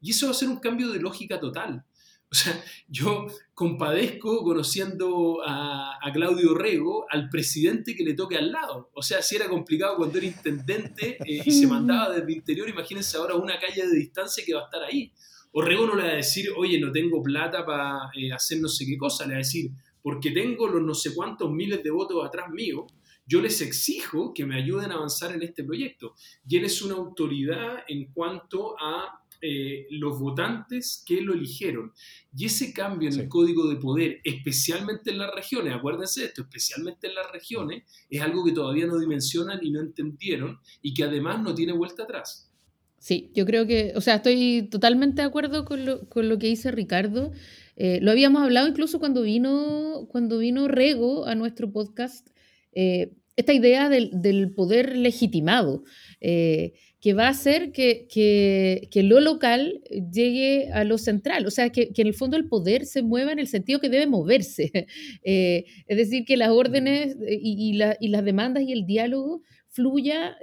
Y eso va a ser un cambio de lógica total. O sea, yo compadezco conociendo a, Claudio Rego al presidente que le toque al lado. O sea, si era complicado cuando era intendente eh, y se mandaba desde el interior, imagínense ahora una calle de distancia que va a estar ahí. O Rego no le va a decir, oye, no tengo plata para eh, hacer no sé qué cosa, le va a decir, porque tengo los no sé cuántos miles de votos atrás mío, yo les exijo que me ayuden a avanzar en este proyecto. Y él es una autoridad en cuanto a eh, los votantes que lo eligieron. Y ese cambio en el código de poder, especialmente en las regiones, acuérdense de esto, especialmente en las regiones, es algo que todavía no dimensionan y no entendieron y que además no tiene vuelta atrás. Sí, yo creo que, o sea, estoy totalmente de acuerdo con lo, con lo que dice Ricardo. Eh, lo habíamos hablado incluso cuando vino, cuando vino Rego a nuestro podcast. Eh, esta idea del, poder legitimado, eh, que va a hacer que, que, lo local llegue a lo central, o sea, que, en el fondo el poder se mueva en el sentido que debe moverse. Eh, es decir, que las órdenes y, las demandas y el diálogo fluya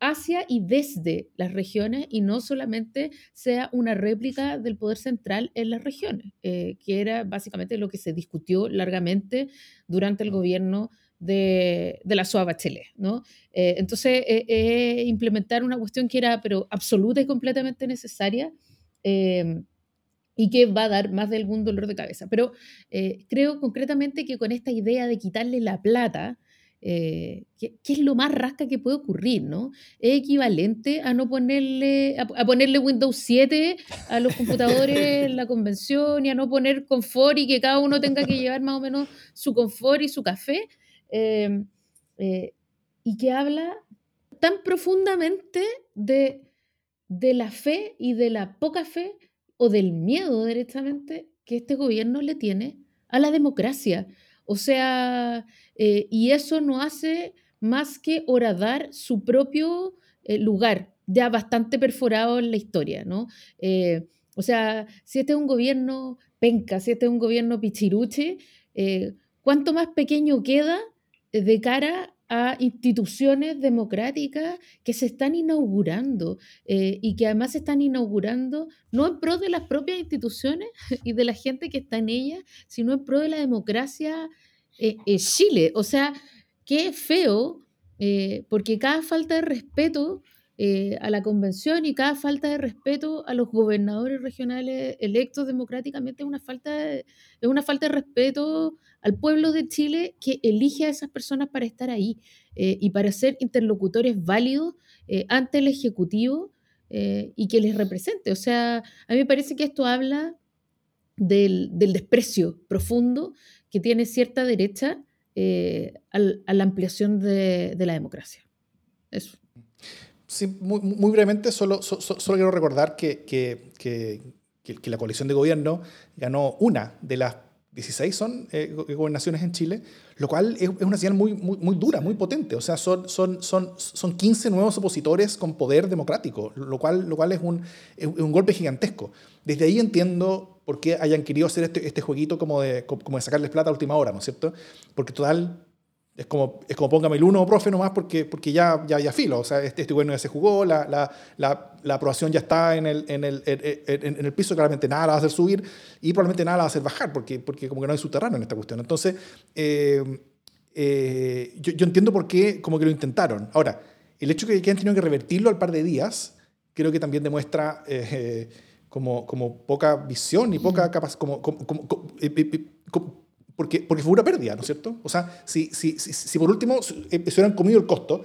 hacia y desde las regiones y no solamente sea una réplica del poder central en las regiones, que era básicamente lo que se discutió largamente durante el gobierno de, la SOA Bachelet, ¿no? Eh, entonces, eh, eh, implementar una cuestión que era, pero absoluta y completamente necesaria, y que va a dar más de algún dolor de cabeza. Pero creo concretamente que con esta idea de quitarle la plata, ¿qué, es lo más rasca que puede ocurrir, ¿no? Es equivalente a no ponerle, a, ponerle Windows 7 a los computadores en la convención y a no poner confort y que cada uno tenga que llevar más o menos su confort y su café. Em, eh, y que habla tan profundamente de, de la fe y de la poca fe o del miedo directamente que este gobierno le tiene a la democracia. O sea, eh, y eso no hace más que horadar su propio eh, lugar, ya bastante perforado en la historia, ¿no? o sea, si este es un gobierno penca, si este es un gobierno pichiruche, ¿cuánto más pequeño queda de cara a instituciones democráticas que se están inaugurando eh, y que además se están inaugurando no en pro de las propias instituciones y de la gente que está en ellas, sino en pro de la democracia eh, en Chile. O sea, qué feo, eh, porque cada falta de respeto a la convención y cada falta de respeto a los gobernadores regionales electos democráticamente es una falta de, es una falta de respeto al pueblo de Chile que elige a esas personas para estar ahí eh, y para ser interlocutores válidos eh, ante el Ejecutivo eh, y que les represente. O sea, a mí me parece que esto habla del, desprecio profundo que tiene cierta derecha a la ampliación de, la democracia. Eso. Sí, muy, brevemente, solo, solo quiero recordar que, que, que la coalición de gobierno ganó una de las 16 son eh, gobernaciones en Chile, lo cual es, una señal muy, muy, muy, dura, muy potente. O sea, son, son, son, son 15 nuevos opositores con poder democrático, lo cual, lo cual es, un, es un golpe gigantesco. Desde ahí entiendo por qué hayan querido hacer este, este jueguito como de, como de sacarles plata a última hora, ¿no es cierto? Porque total, es como, es como póngame el uno, profe, nomás, porque, porque ya, ya, ya filo. O sea, este, este gobierno ya se jugó, la, la, la, la, aprobación ya está en el, en, el, en, en, el piso, claramente nada la va a hacer subir y probablemente nada la va a hacer bajar, porque, porque como que no hay subterráneo en esta cuestión. Entonces, eh, eh, yo, yo, entiendo por qué como que lo intentaron. Ahora, el hecho de que hayan tenido que revertirlo al par de días, creo que también demuestra... Eh, como, como poca visión y poca capacidad, como, como, como, porque, porque fue una pérdida, ¿no es cierto? O sea, si, si, si, por último se hubieran comido el costo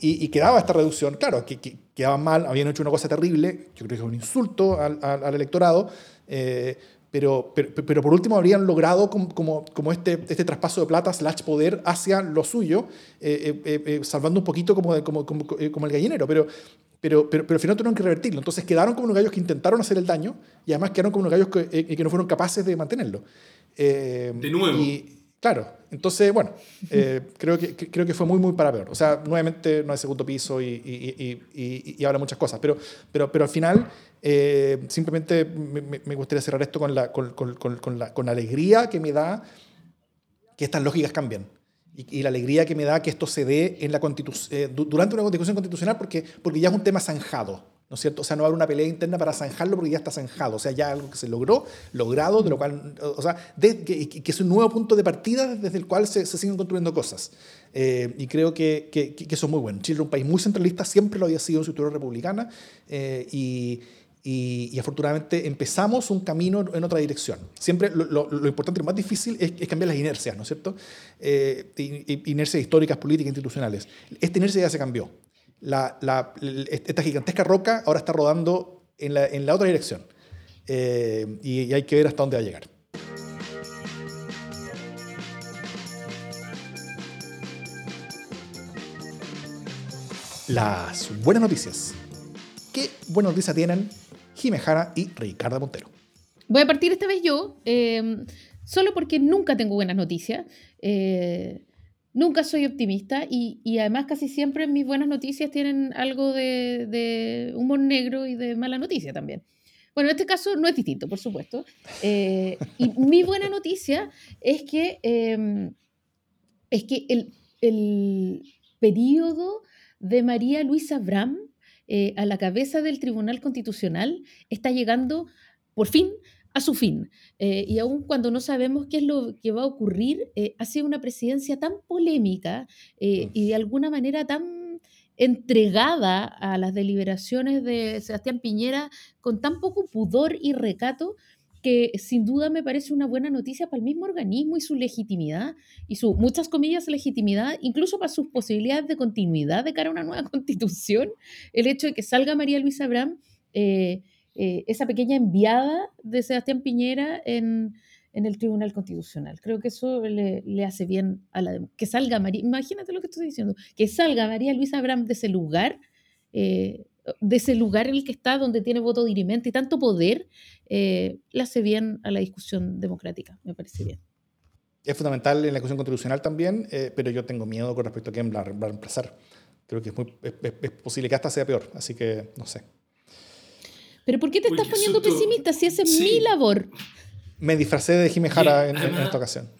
y, quedaba esta reducción, claro, que, quedaban mal, habían hecho una cosa terrible, yo creo que es un insulto al, al, electorado, eh, pero, pero, pero, por último habrían logrado como, como, este, este traspaso de plata slash poder hacia lo suyo, eh, eh, salvando un poquito como, como, como, como, el gallinero, pero, pero, pero, pero, al final tuvieron que revertirlo. Entonces quedaron como unos gallos que intentaron hacer el daño y además quedaron como unos gallos que, que no fueron capaces de mantenerlo. Eh, de nuevo. Y, claro, entonces, bueno, eh, creo, que, creo que fue muy, muy para peor. O sea, nuevamente no hay segundo piso y, y, y, habla muchas cosas, pero, pero, pero al final eh, simplemente me, me, gustaría cerrar esto con la, con, con, con, la, con la alegría que me da que estas lógicas cambien. Y, la alegría que me da que esto se dé en la durante una constitución constitucional porque, porque ya es un tema zanjado. ¿no es cierto? O sea, no habrá una pelea interna para zanjarlo porque ya está zanjado, o sea, ya algo que se logró, logrado, de lo cual, o sea, que, es un nuevo punto de partida desde el cual se, siguen construyendo cosas. Eh, y creo que, que, eso es muy bueno. Chile es un país muy centralista, siempre lo había sido en su historia republicana, eh, y, y, afortunadamente empezamos un camino en otra dirección. Siempre lo, importante, lo más difícil es, cambiar las inercias, ¿no es cierto? Eh, inercias históricas, políticas, institucionales. Esta inercia ya se cambió la, esta gigantesca roca ahora está rodando en la, en la otra dirección. Eh, y, hay que ver hasta dónde va a llegar. Las buenas noticias. ¿Qué buenas noticias tienen Jimejara y Ricardo Montero? Voy a partir esta vez yo, eh, solo porque nunca tengo buenas noticias. Eh, nunca soy optimista y, además casi siempre mis buenas noticias tienen algo de, humor negro y de mala noticia también. Bueno, en este caso no es distinto, por supuesto. Eh, y mi buena noticia es que, eh, es que el, el periodo de María Luisa Bram eh, a la cabeza del Tribunal Constitucional está llegando por fin a su fin. Eh, y aun cuando no sabemos qué es lo que va a ocurrir, eh, ha sido una presidencia tan polémica y de alguna manera tan entregada a las deliberaciones de Sebastián Piñera con tan poco pudor y recato sin duda me parece una buena noticia para el mismo organismo y su legitimidad, y su, muchas comillas, legitimidad, incluso para sus posibilidades de continuidad de cara a una nueva constitución, el hecho de que salga María Luisa Abraham, eh, eh, esa pequeña enviada de Sebastián Piñera en, en el Tribunal Constitucional. Creo que eso le, le hace bien a la... Que salga María, imagínate lo que estoy diciendo, que salga María Luisa Abraham de ese lugar. Eh, de ese lugar en el que está, donde tiene voto dirimente y tanto poder, eh, le hace bien a la discusión democrática, me parece bien. Es fundamental en la discusión constitucional también, eh, pero yo tengo miedo con respecto a quién va a reemplazar. Creo que es, muy, es, es, posible que hasta sea peor, así que no sé. ¿Pero por qué te Oye, estás poniendo pesimista si esa es sí. mi labor? Me disfracé de Jimé Jara en, en, esta ocasión.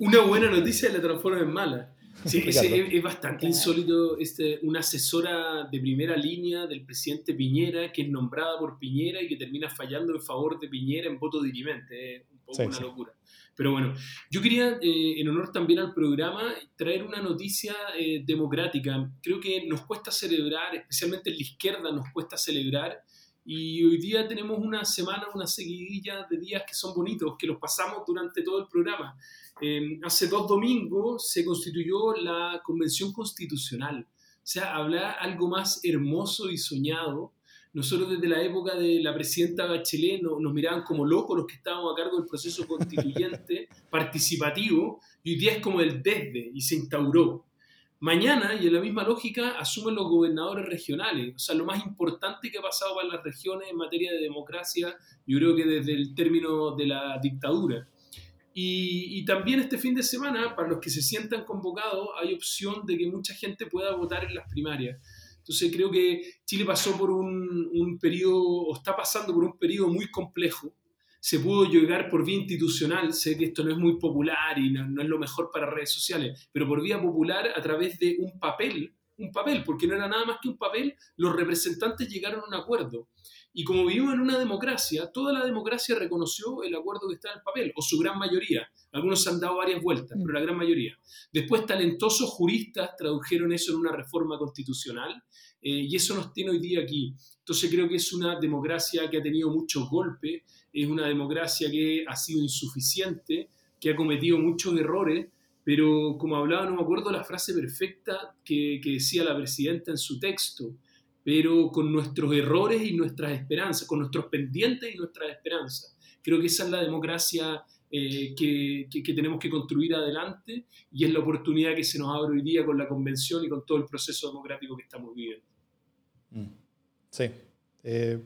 Una buena noticia la transforma en mala. Sí, es, es, bastante insólito este, una asesora de primera línea del presidente Piñera que es nombrada por Piñera y que termina fallando en favor de Piñera en voto dirimente. Es un poco sí, una sí. locura. Pero bueno, yo quería, eh, en honor también al programa, traer una noticia eh, democrática. Creo que nos cuesta celebrar, especialmente en la izquierda nos cuesta celebrar, y hoy día tenemos una semana, una seguidilla de días que son bonitos, que los pasamos durante todo el programa. Eh, hace dos domingos se constituyó la Convención Constitucional. O sea, habla algo más hermoso y soñado. Nosotros desde la época de la presidenta Bachelet nos, nos miraban como locos los que estábamos a cargo del proceso constituyente participativo y hoy día es como el desde y se instauró. Mañana, y en la misma lógica, asumen los gobernadores regionales. O sea, lo más importante que ha pasado para las regiones en materia de democracia, yo creo que desde el término de la dictadura. Y, y, también este fin de semana, para los que se sientan convocados, hay opción de que mucha gente pueda votar en las primarias. Entonces creo que Chile pasó por un, un periodo, o está pasando por un periodo muy complejo. Se pudo llegar por vía institucional, sé que esto no es muy popular y no, no es lo mejor para redes sociales, pero por vía popular a través de un papel, un papel, porque no era nada más que un papel, los representantes llegaron a un acuerdo. Y como vivimos en una democracia, toda la democracia reconoció el acuerdo que está en el papel, o su gran mayoría. Algunos han dado varias vueltas, pero la gran mayoría. Después, talentosos juristas tradujeron eso en una reforma constitucional, eh, y eso nos tiene hoy día aquí. Entonces creo que es una democracia que ha tenido muchos golpes, es una democracia que ha sido insuficiente, que ha cometido muchos errores, pero como hablaba, no me acuerdo la frase perfecta que, que decía la presidenta en su texto, pero con nuestros errores y nuestras esperanzas, con nuestros pendientes y nuestras esperanzas. Creo que esa es la democracia eh, que, que, que, tenemos que construir adelante y es la oportunidad que se nos abre hoy día con la convención y con todo el proceso democrático que estamos viviendo. Mm. Sí. Eh,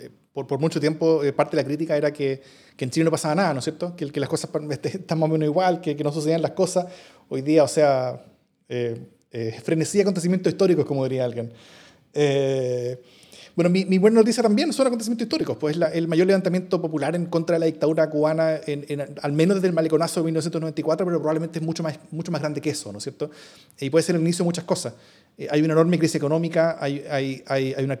eh, por, por, mucho tiempo eh, parte de la crítica era que, que, en Chile no pasaba nada, ¿no es cierto? Que, que las cosas están más o menos igual, que, no sucedían las cosas. Hoy día, o sea, frenesí de acontecimientos históricos, como diría alguien. Eh, bueno, mi, mi, buena noticia también son acontecimientos históricos, pues la, el mayor levantamiento popular en contra de la dictadura cubana, en, en, al menos desde el maleconazo de 1994, pero probablemente es mucho más, mucho más grande que eso, ¿no es cierto? Y puede ser el inicio de muchas cosas. Eh, hay una enorme crisis económica, hay, hay, hay, hay una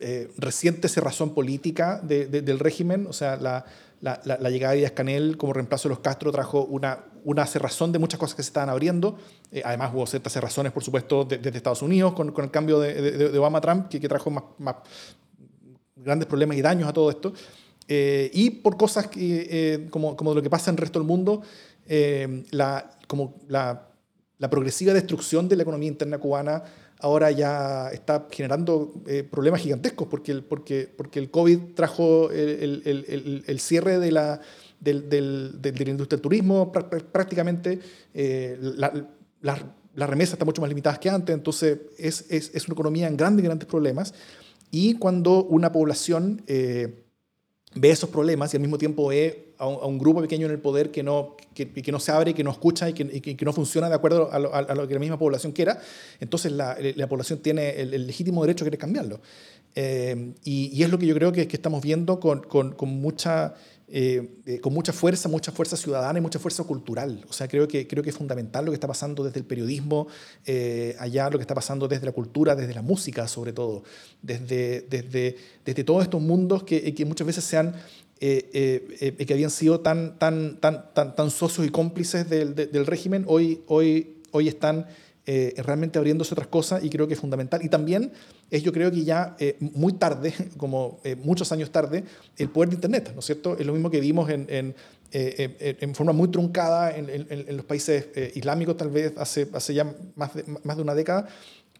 eh, reciente cerrazón política de, de, del régimen, o sea, la, la, la, la, llegada de Díaz Canel como reemplazo de los Castro trajo una, una cerrazón de muchas cosas que se estaban abriendo. Eh, además hubo ciertas cerrazones, por supuesto, desde de, de Estados Unidos con, con, el cambio de, de Obama-Trump, que, que, trajo más, más, grandes problemas y daños a todo esto. Eh, y por cosas que, eh, como, como lo que pasa en el resto del mundo, eh, la, como la, la progresiva destrucción de la economía interna cubana ahora ya está generando eh, problemas gigantescos porque el, COVID trajo el, cierre de la, del, industria del turismo prácticamente. Eh, la, la, las remesas están mucho más limitadas que antes, entonces es, es, es una economía en grandes, grandes problemas. Y cuando una población eh, ve esos problemas y al mismo tiempo ve a un, a un grupo pequeño en el poder que no, que, que, no se abre, que no escucha y que, y que, no funciona de acuerdo a lo, a lo, que la misma población quiera, entonces la, la población tiene el, el, legítimo derecho a querer cambiarlo. Eh, y, y, es lo que yo creo que, que estamos viendo con, con, con mucha eh, eh, con mucha fuerza, mucha fuerza ciudadana y mucha fuerza cultural. O sea, creo que, creo que es fundamental lo que está pasando desde el periodismo, eh, allá lo que está pasando desde la cultura, desde la música sobre todo, desde, desde, desde todos estos mundos que, que muchas veces se han... que habían sido tan, tan, tan, tan, tan socios y cómplices del, del régimen, hoy, hoy, hoy están eh, realmente abriéndose otras cosas y creo que es fundamental. Y también es, yo creo que ya eh, muy tarde, como eh, muchos años tarde, el poder de Internet, ¿no es cierto? Es lo mismo que vimos en, en, en forma muy truncada en, en los países islámicos, tal vez hace, hace ya más de, más de una década,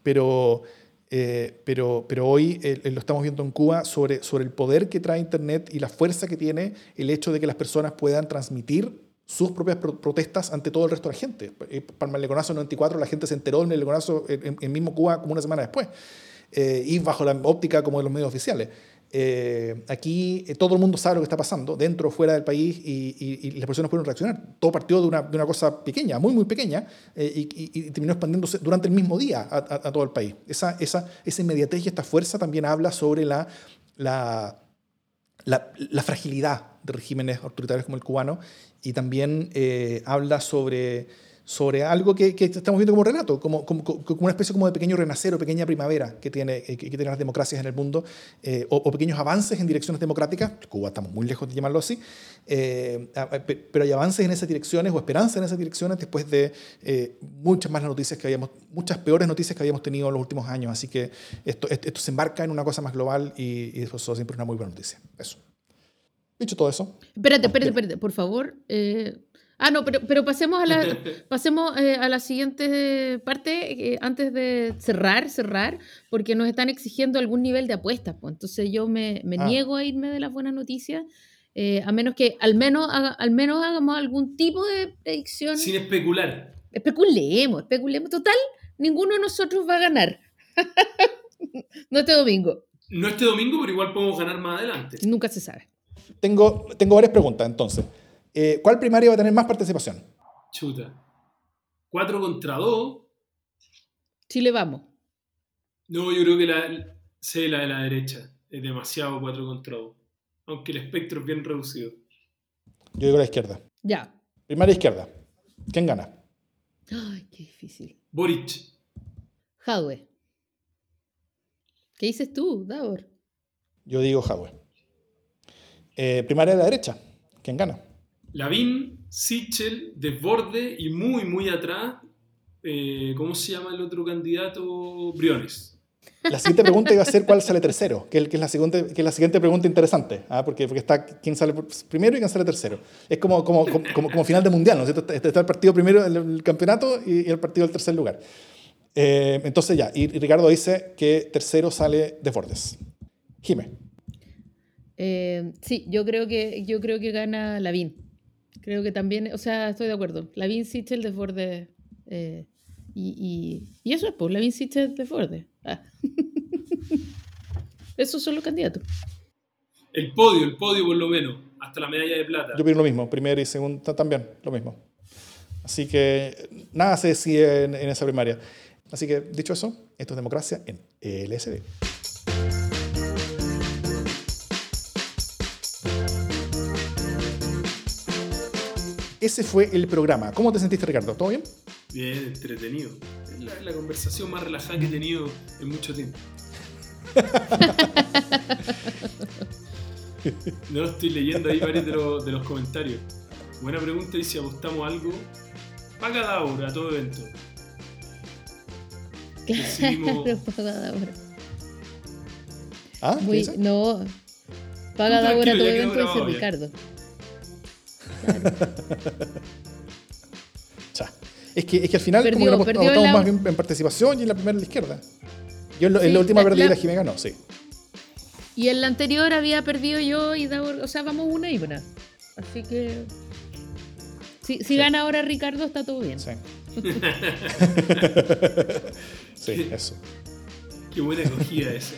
pero... pero, pero hoy lo estamos viendo en Cuba sobre, sobre el poder que trae Internet y la fuerza que tiene el hecho de que las personas puedan transmitir sus propias protestas ante todo el resto de la gente. Eh, para el Meleconazo 94 la gente se enteró del Meleconazo en, en, mismo Cuba como una semana después, eh, y bajo la óptica como de los medios oficiales. Eh, aquí eh, todo el mundo sabe lo que está pasando, dentro o fuera del país, y, y, y, las personas pueden reaccionar. Todo partió de una, de una cosa pequeña, muy, muy pequeña, y, y, terminó expandiéndose durante el mismo día a, a, a todo el país. Esa, esa, esa inmediatez y esta fuerza también habla sobre la, la, la, la fragilidad de regímenes autoritarios como el cubano y también eh, habla sobre, sobre algo que, que, estamos viendo como relato, como, como, como, una especie como de pequeño renacer o pequeña primavera que, tiene, que, que tienen las democracias en el mundo, eh, o, o, pequeños avances en direcciones democráticas, Cuba estamos muy lejos de llamarlo así, eh, pero hay avances en esas direcciones o esperanza en esas direcciones después de eh, muchas más noticias que habíamos, muchas peores noticias que habíamos tenido en los últimos años, así que esto, esto se embarca en una cosa más global y, y eso siempre es una muy buena noticia. Eso. Dicho todo eso. Espérate, espérate, espérate, por favor. Eh, ah, no, pero, pero pasemos a la, pasemos, eh, a la siguiente parte eh, antes de cerrar, cerrar, porque nos están exigiendo algún nivel de apuestas. Pues. Entonces yo me, me ah. niego a irme de las buenas noticias. Eh, a menos que al menos, haga, al menos hagamos algún tipo de predicción. Sin especular. Especulemos, especulemos. Total, ninguno de nosotros va a ganar. no este domingo. No este domingo, pero igual podemos ganar más adelante. Nunca se sabe tengo, tengo varias preguntas entonces. Eh, ¿Cuál primaria va a tener más participación? Chuta. ¿Cuatro contra dos? Chile vamos. No, yo creo que la, sé la de la derecha. Es demasiado cuatro contra dos. Aunque el espectro es bien reducido. Yo digo la izquierda. Ya. Primaria izquierda. ¿Quién gana? Ay, qué difícil. Boric. Jadwe. ¿Qué dices tú, Davor? Yo digo Jadwe. Eh, primaria de la derecha. ¿Quién gana? Lavín, Sichel, Desborde y muy, muy atrás, eh, ¿cómo se llama el otro candidato? Briones. La siguiente pregunta iba a ser cuál sale tercero, que, es, la siguiente, que es la siguiente pregunta interesante, ¿ah? porque, porque está quién sale primero y quién sale tercero. Es como, como, como, como final de mundial, ¿no es cierto? Está el partido primero del campeonato y, el partido del tercer lugar. Eh, entonces ya, y Ricardo dice que tercero sale Desbordes. Jime. Eh, sí, yo creo que yo creo que gana Lavín. Creo que también, o sea, estoy de acuerdo. Lavín, Sichel, Desbordes. Eh, y, y, y, eso es, pues, Lavín, Sichel, Desbordes. Ah. Esos son los candidatos. El podio, el podio por lo menos, hasta la medalla de plata. Yo pienso lo mismo, primero y segundo también, lo mismo. Así que nada se decide en, en esa primaria. Así que, dicho eso, esto es democracia en LSD. Ese fue el programa. ¿Cómo te sentiste, Ricardo? ¿Todo bien? Bien, entretenido. Es la, la conversación más relajada que he tenido en mucho tiempo. no, estoy leyendo ahí varios de los, de los comentarios. Buena pregunta y si apostamos algo, paga cada hora a todo evento. Decidimos... paga hora. ¿Ah? Muy, no, paga cada hora a todo evento dice Ricardo. es, que, es que al final perdió, como que apostamos la... más bien en participación y en la primera en la izquierda. Yo en, lo, sí, en la última perdí la, la Jimé ganó, sí. Y en la anterior había perdido yo y Davor, o sea, vamos una y una. Así que. Si, si sí. gana ahora Ricardo, está todo bien. Sí. sí, eso. Qué buena acogida esa.